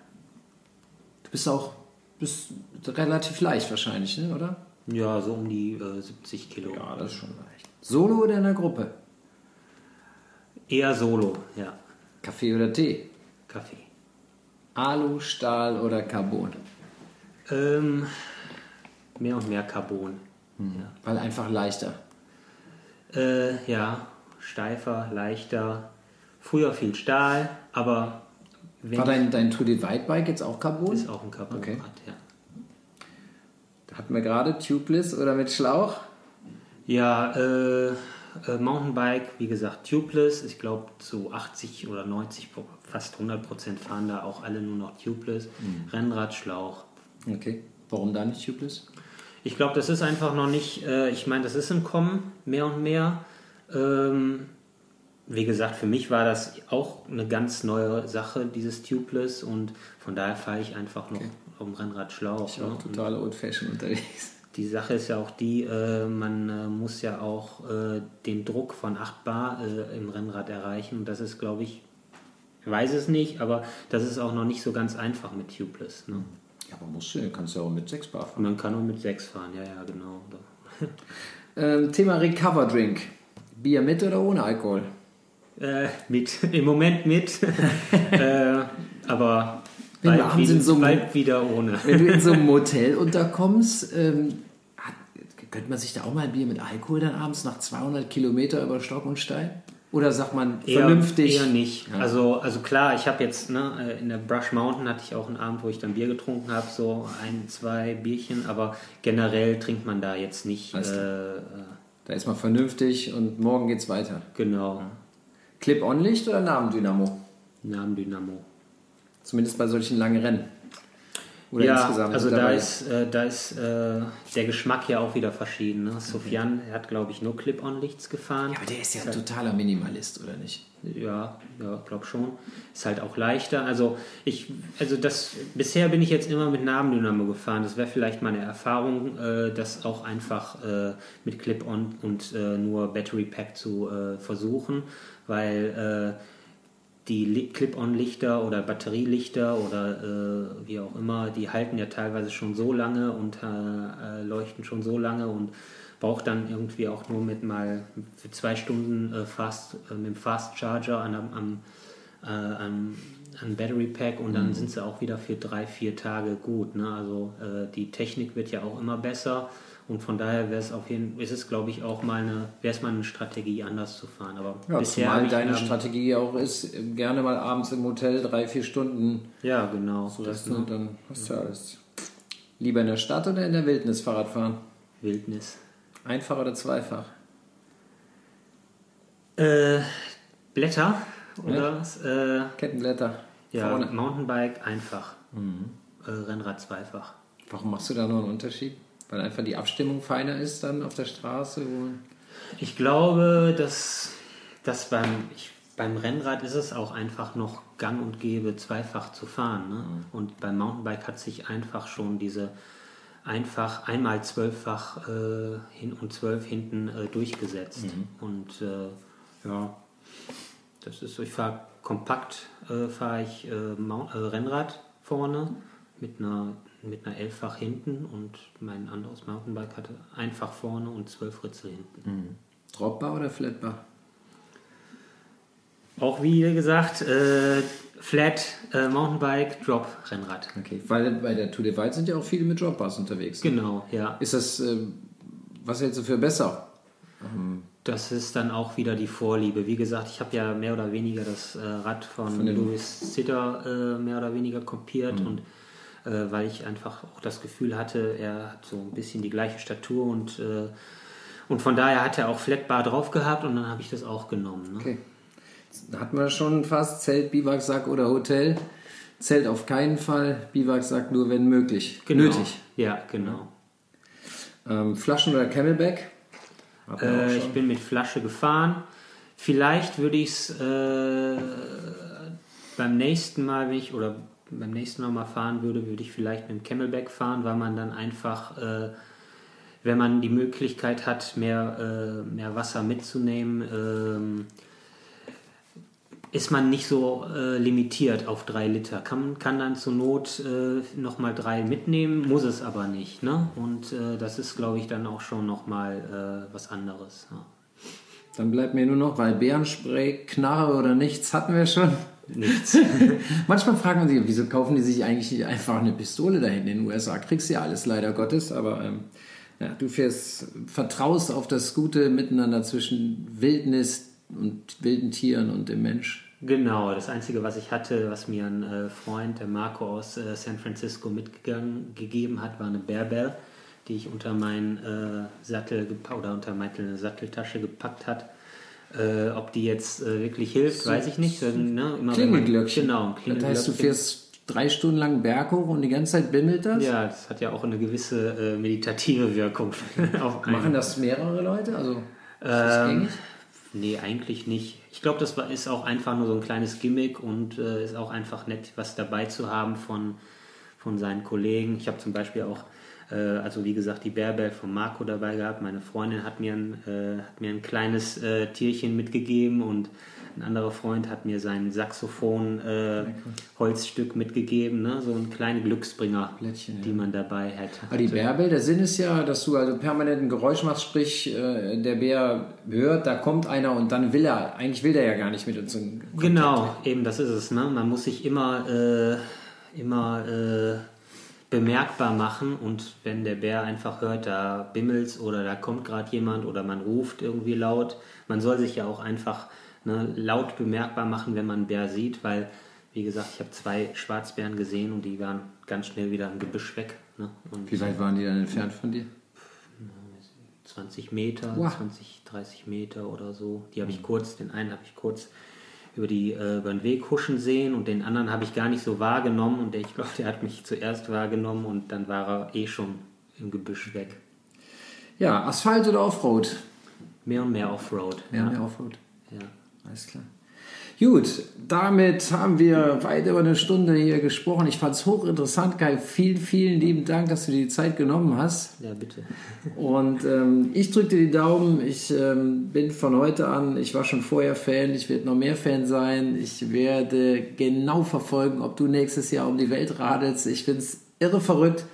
Du bist auch bist relativ leicht wahrscheinlich, ne? oder? Ja, so um die äh, 70 Kilo. Ja, das ist schon leicht. Solo oder in der Gruppe? Eher Solo, ja. Kaffee oder Tee? Kaffee. Alu, Stahl oder Carbon? Ähm, mehr und mehr Carbon. Hm. Ja. Weil einfach leichter. Äh, ja, steifer, leichter. Früher viel Stahl, aber. War dein, dein Tour de White Bike jetzt auch Carbon? Ist auch ein Carbon, okay. ja. Da hatten wir gerade Tubeless oder mit Schlauch? Ja, äh, äh, Mountainbike, wie gesagt, tubeless. Ich glaube, zu 80 oder 90, fast 100 Prozent fahren da auch alle nur noch tubeless. Mhm. Rennrad, Schlauch. Okay. Warum da nicht tubeless? Ich glaube, das ist einfach noch nicht, äh, ich meine, das ist im Kommen, mehr und mehr. Ähm, wie gesagt, für mich war das auch eine ganz neue Sache, dieses Tubeless und von daher fahre ich einfach noch okay. auf dem Rennrad Schlauch. Ich auch ne? total old fashion unterwegs die Sache ist ja auch die, äh, man äh, muss ja auch äh, den Druck von 8 Bar äh, im Rennrad erreichen. Und das ist, glaube ich, ich weiß es nicht, aber das ist auch noch nicht so ganz einfach mit Tubeless. Ne? Ja, aber musst du, kannst ja auch mit 6 Bar fahren. Man kann auch mit 6 fahren, ja, ja, genau. ähm, Thema Recover Drink. Bier mit oder ohne Alkohol? Äh, mit. Im Moment mit. Äh, aber wenn bald, wieder, so bald wieder ohne. Wenn du in so einem Motel unterkommst, ähm, könnte man sich da auch mal ein Bier mit Alkohol dann abends nach 200 Kilometer über Stock und Stein? Oder sagt man Eher, vernünftig? Eher nicht. Ja. Also, also klar, ich habe jetzt ne, in der Brush Mountain hatte ich auch einen Abend, wo ich dann Bier getrunken habe, so ein, zwei Bierchen, aber generell trinkt man da jetzt nicht. Weißt Äh, äh, Da ist man vernünftig und morgen geht's weiter. genau. Clip-on-Licht oder Namendynamo? Namen Dynamo. Zumindest bei solchen langen Rennen. Oder ja, insgesamt also da ist, äh, da ist äh, der Geschmack ja auch wieder verschieden. Ne? Sofian hat, glaube ich, nur Clip-on-Lichts gefahren. Ja, aber der ist ja ein totaler Minimalist, oder nicht? Ja, ja, glaube schon. Ist halt auch leichter. Also ich, also das bisher bin ich jetzt immer mit Nabendynamo gefahren. Das wäre vielleicht meine Erfahrung, äh, das auch einfach äh, mit Clip-on und äh, nur Battery Pack zu äh, versuchen, weil die Li- Clip-on-Lichter oder Batterielichter oder äh, wie auch immer, die halten ja teilweise schon so lange und äh, äh, leuchten schon so lange und braucht dann irgendwie auch nur mit mal für zwei Stunden äh, Fast, äh, mit dem Fast Charger an, am- am, äh, an Battery Pack und dann sind sie auch wieder für drei, vier Tage gut. Ne? Also die Technik wird ja auch immer besser und von daher wäre es auf jeden ist es glaube ich auch mal eine, wäre es mal eine Strategie anders zu fahren. Aber Ja, bisher zumal habe ich, deine ähm, Strategie auch ist, gerne mal abends im Hotel drei, vier Stunden Ja, genau. zu Das, resten und dann hast du alles. Lieber in der Stadt oder in der Wildnis Fahrrad fahren? Wildnis. Einfach oder zweifach? Äh, Blätter oder was? Äh, Kettenblätter. ja, Vorne. Mountainbike einfach. Äh, Rennrad zweifach. Warum machst du da noch einen Unterschied? Weil einfach die Abstimmung feiner ist dann auf der Straße? Ich glaube, dass, dass beim, ich, beim Rennrad ist es auch einfach noch gang und gäbe, zweifach zu fahren. Ne? Und beim Mountainbike hat sich einfach schon diese einfach einmal zwölffach äh, hin und zwölf hinten äh, durchgesetzt. Und äh, ja, das ist so. Ich fahre kompakt, äh, fahre ich äh, äh, Rennrad vorne mit einer mit einer elffach hinten und mein anderes Mountainbike hatte einfach vorne und zwölf Ritzel hinten. Dropbar oder Flatbar? Auch wie gesagt, äh, Flat, äh, Mountainbike, Drop, Rennrad. Okay, weil bei der Tour de Wald sind ja auch viele mit Dropbars unterwegs. Genau, ja. Ist das, äh, was hältst du für besser? Das ist dann auch wieder die Vorliebe. Wie gesagt, ich habe ja mehr oder weniger das äh, Rad von, Von Louis Sitter äh, mehr oder weniger kopiert und äh, weil ich einfach auch das Gefühl hatte, er hat so ein bisschen die gleiche Statur und, äh, und von daher hat er auch Flatbar drauf gehabt und dann habe ich das auch genommen. Ne? Okay. Hatten wir schon fast Zelt, Biwaksack oder Hotel. Zelt auf keinen Fall, Biwaksack nur wenn möglich. Genau. Nötig. Ja, genau. Ähm, Flaschen oder Camelback? Äh, ich bin mit Flasche gefahren. Vielleicht würde ich es äh, beim nächsten Mal, wenn ich oder beim nächsten Mal mal fahren würde, würde ich vielleicht mit dem Camelback fahren, weil man dann einfach, äh, wenn man die Möglichkeit hat, mehr, äh, mehr Wasser mitzunehmen, ähm, ist man nicht so äh, limitiert auf drei Liter. Kann, kann dann zur Not äh, nochmal drei mitnehmen, muss es aber nicht. Ne? Und äh, das ist, glaube ich, dann auch schon nochmal äh, was anderes. Ja. Dann bleibt mir nur noch, weil Bärenspray, Knarre oder nichts hatten wir schon. Nichts. Manchmal fragt man sich, wieso kaufen die sich eigentlich nicht einfach eine Pistole da hinten in den USA? Kriegst ja alles leider Gottes, aber ähm, ja, du fährst, vertraust auf das gute Miteinander zwischen Wildnis und wilden Tieren und dem Mensch. Genau, das Einzige, was ich hatte, was mir ein äh, Freund, der Marco aus äh, San Francisco mitgegangen gegeben hat, war eine Bearbell, die ich unter meinen äh, Sattel oder unter meine Satteltasche gepackt hat. Äh, ob die jetzt äh, wirklich hilft, weiß ich nicht. Denn, ne, immer wenn man- Klingelglöckchen. Genau, ein Das heißt, Klingelglöckchen. du fährst drei Stunden lang Berg hoch und die ganze Zeit bimmelt das? Ja, das hat ja auch eine gewisse äh, meditative Wirkung. Machen das mehrere Leute? Also, Ähm, nee, eigentlich nicht. Ich glaube, das ist auch einfach nur so ein kleines Gimmick und äh, ist auch einfach nett, was dabei zu haben von, von seinen Kollegen. Ich habe zum Beispiel auch, also wie gesagt, die Bärbel von Marco dabei gehabt. Meine Freundin hat mir ein, äh, hat mir ein kleines äh, Tierchen mitgegeben und ein anderer Freund hat mir sein Saxophon äh, mitgegeben, ne? so ein kleine Glücksbringer, Blättchen, die ja. man dabei hat. Aber die Bärbel, der Sinn ist ja, dass du also permanent ein Geräusch machst, sprich, äh, der Bär hört, da kommt einer und dann will er, eigentlich will der ja gar nicht mit uns in Kontakt. Genau, eben das ist es. Ne? Man muss sich immer, äh, immer äh, bemerkbar machen und wenn der Bär einfach hört, da bimmelt's oder da kommt gerade jemand oder man ruft irgendwie laut, man soll sich ja auch einfach ne, laut bemerkbar machen, wenn man einen Bär sieht, weil, wie gesagt, ich habe zwei Schwarzbären gesehen und die waren ganz schnell wieder im Gebüsch weg. Ne? Und Wie weit waren die dann entfernt von dir? 20 Meter, Wow. 20, 30 Meter oder so. Die habe ich kurz, den einen habe ich kurz über, die, äh, über den Weg huschen sehen und den anderen habe ich gar nicht so wahrgenommen und der, ich glaube, der hat mich zuerst wahrgenommen und dann war er eh schon im Gebüsch weg. Ja, Asphalt oder Offroad? Mehr und mehr Offroad. Ja, mehr Offroad. Ja. Alles klar. Gut, damit haben wir weit über eine Stunde hier gesprochen. Ich fand es hochinteressant, Kai. Vielen, vielen lieben Dank, dass du dir die Zeit genommen hast. ja, bitte. Und ähm, ich drücke dir die Daumen. Ich ähm, bin von heute an, ich war schon vorher Fan, ich werde noch mehr Fan sein. Ich werde genau verfolgen, ob du nächstes Jahr um die Welt radelst. Ich finde es irre verrückt.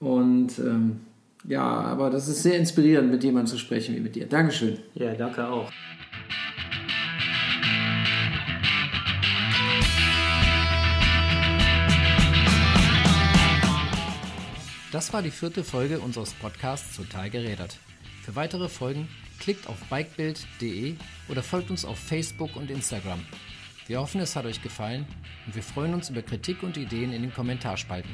Und ähm, ja, aber das ist sehr inspirierend, mit jemandem zu sprechen wie mit dir. Dankeschön. Ja, danke auch. Das war die vierte Folge unseres Podcasts Total gerädert. Für weitere Folgen klickt auf bikebild.de oder folgt uns auf Facebook und Instagram. Wir hoffen, es hat euch gefallen und wir freuen uns über Kritik und Ideen in den Kommentarspalten.